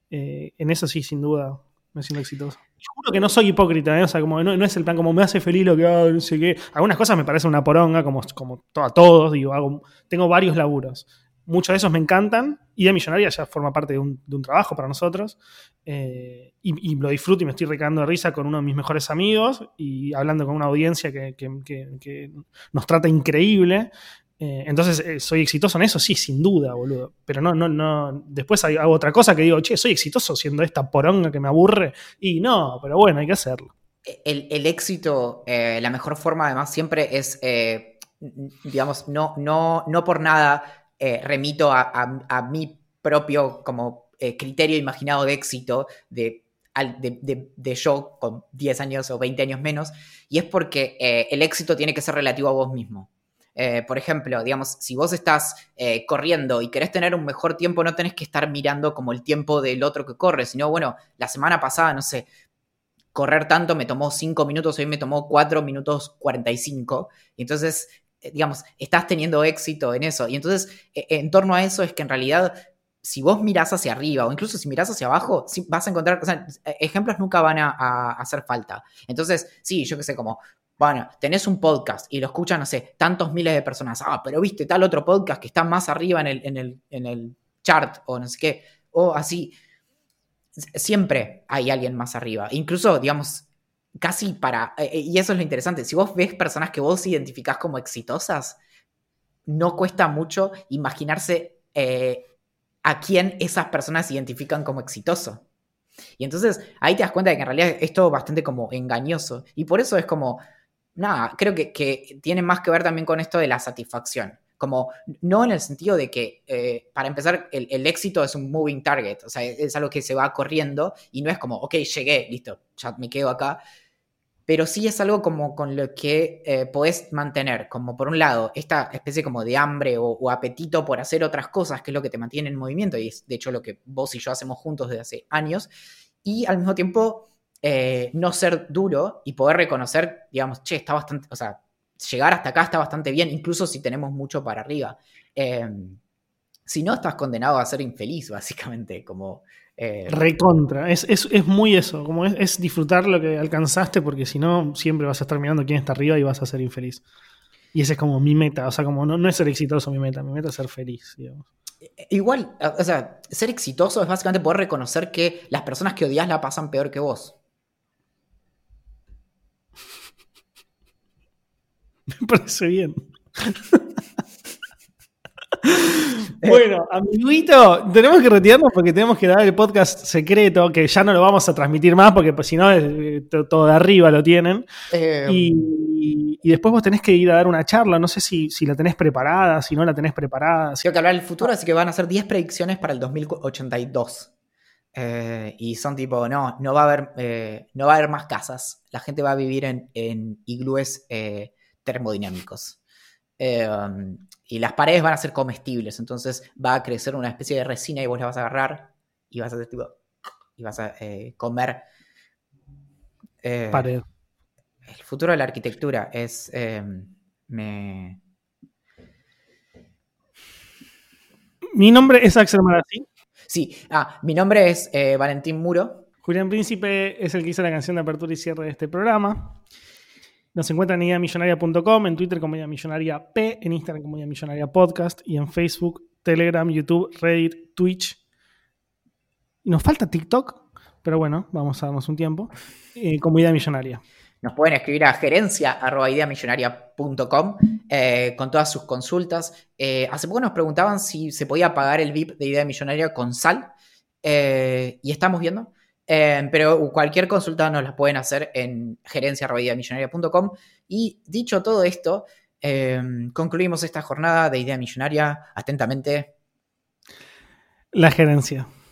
eh, en eso sí, sin duda, me siento exitoso. Juro que no soy hipócrita, ¿eh? o sea, como no, es el plan como me hace feliz lo que hago, no sé qué. Algunas cosas me parecen una poronga, como, como a todos, digo, hago, tengo varios laburos. muchos de esos me encantan. Idea Millonaria ya forma parte de un, trabajo para nosotros. Eh, y, lo disfruto y me estoy recando de risa con uno de mis mejores amigos y hablando con una audiencia que, nos trata increíble. Eh, entonces, eh, ¿soy exitoso en eso? Sí, sin duda, boludo. Pero no, no, no. Después hago otra cosa que digo, che, soy exitoso siendo esta poronga que me aburre. Y no, pero bueno, hay que hacerlo. El, éxito, la mejor forma además siempre es digamos, no, no, no por nada eh, remito a, mi propio como eh, criterio imaginado de éxito de, de, yo con 10 años o 20 años menos, y es porque eh, el éxito tiene que ser relativo a vos mismo. Por ejemplo, digamos, si vos estás corriendo y querés tener un mejor tiempo, no tenés que estar mirando como el tiempo del otro que corre, sino, bueno, la semana pasada, no sé, correr tanto me tomó 5 minutos, hoy me tomó 4 minutos 45. Y entonces eh, digamos, estás teniendo éxito en eso. Y entonces, e, en torno a eso es que en realidad, si vos mirás hacia arriba o incluso si mirás hacia abajo, vas a encontrar, o sea, e, ejemplos nunca van a, hacer falta. Entonces, sí, yo qué sé, como, bueno, tenés un podcast y lo escuchan, no sé, tantos miles de personas. Ah, pero viste tal otro podcast que está más arriba en el, en el, en el chart o no sé qué, o así. Siempre hay alguien más arriba. Incluso, digamos, casi para, eh, eh, y eso es lo interesante, si vos ves personas que vos identificás como exitosas, no cuesta mucho imaginarse eh, a quién esas personas identifican como exitoso. Y entonces ahí te das cuenta de que en realidad es todo bastante como engañoso. Y por eso es como, nada, creo que, tiene más que ver también con esto de la satisfacción. Como, no en el sentido de que, para empezar, el, éxito es un moving target, o sea, es algo que se va corriendo y no es como, ok, llegué, listo, ya me quedo acá, pero sí es algo como con lo que eh, podés mantener, como por un lado, esta especie como de hambre o, apetito por hacer otras cosas, que es lo que te mantiene en movimiento, y es de hecho lo que vos y yo hacemos juntos desde hace años, y al mismo tiempo eh, no ser duro y poder reconocer, digamos, che, está bastante, o sea, llegar hasta acá está bastante bien, incluso si tenemos mucho para arriba. Em, si no, estás condenado a ser infeliz, básicamente, como eh, Recontra, es, muy eso, como es, disfrutar lo que alcanzaste, porque si no, siempre vas a estar mirando quién está arriba y vas a ser infeliz. Y esa es como mi meta, o sea, como no, no es ser exitoso mi meta, mi meta es ser feliz, digamos. Eh, igual, o sea, ser exitoso es básicamente poder reconocer que las personas que odias la pasan peor que vos. Me parece bien. Bueno, amiguito, tenemos que retirarnos porque tenemos que dar el podcast secreto, que ya no lo vamos a transmitir más porque pues, si no, eh, todo de arriba lo tienen. Eh, y, después vos tenés que ir a dar una charla, no sé si, la tenés preparada, si no la tenés preparada. Tengo que hablar del futuro, así que van a ser 10 predicciones para el 2082. Eh, y son tipo, no, no va a haber, no va a haber más casas. La gente va a vivir en, en iglúes termodinámicos y las paredes van a ser comestibles, entonces va a crecer una especie de resina y vos la vas a agarrar y vas a tipo, y vas a eh, comer. Eh, Pared. El futuro de la arquitectura es em, me... Mi nombre es Axel Marazzi. Sí, ah, mi nombre es eh, Valentín Muro. Julián Príncipe es el que hizo la canción de apertura y cierre de este programa. Nos encuentran en idamillonaria.com, en Twitter como Idea Millonaria P, en Instagram como Idea Millonaria Podcast y en Facebook, Telegram, YouTube, Reddit, Twitch. Y nos falta TikTok, pero bueno, vamos a darnos un tiempo, eh, como Idea Millonaria. Nos pueden escribir a gerencia.ideamillonaria.com eh, con todas sus consultas. Eh, hace poco nos preguntaban si se podía pagar el VIP de Idea Millonaria con sal. y estamos viendo. Em, pero cualquier consulta nos la pueden hacer en gerencia.ideamillonaria.com. Y dicho todo esto, em, concluimos esta jornada de Idea Millonaria. Atentamente. La gerencia.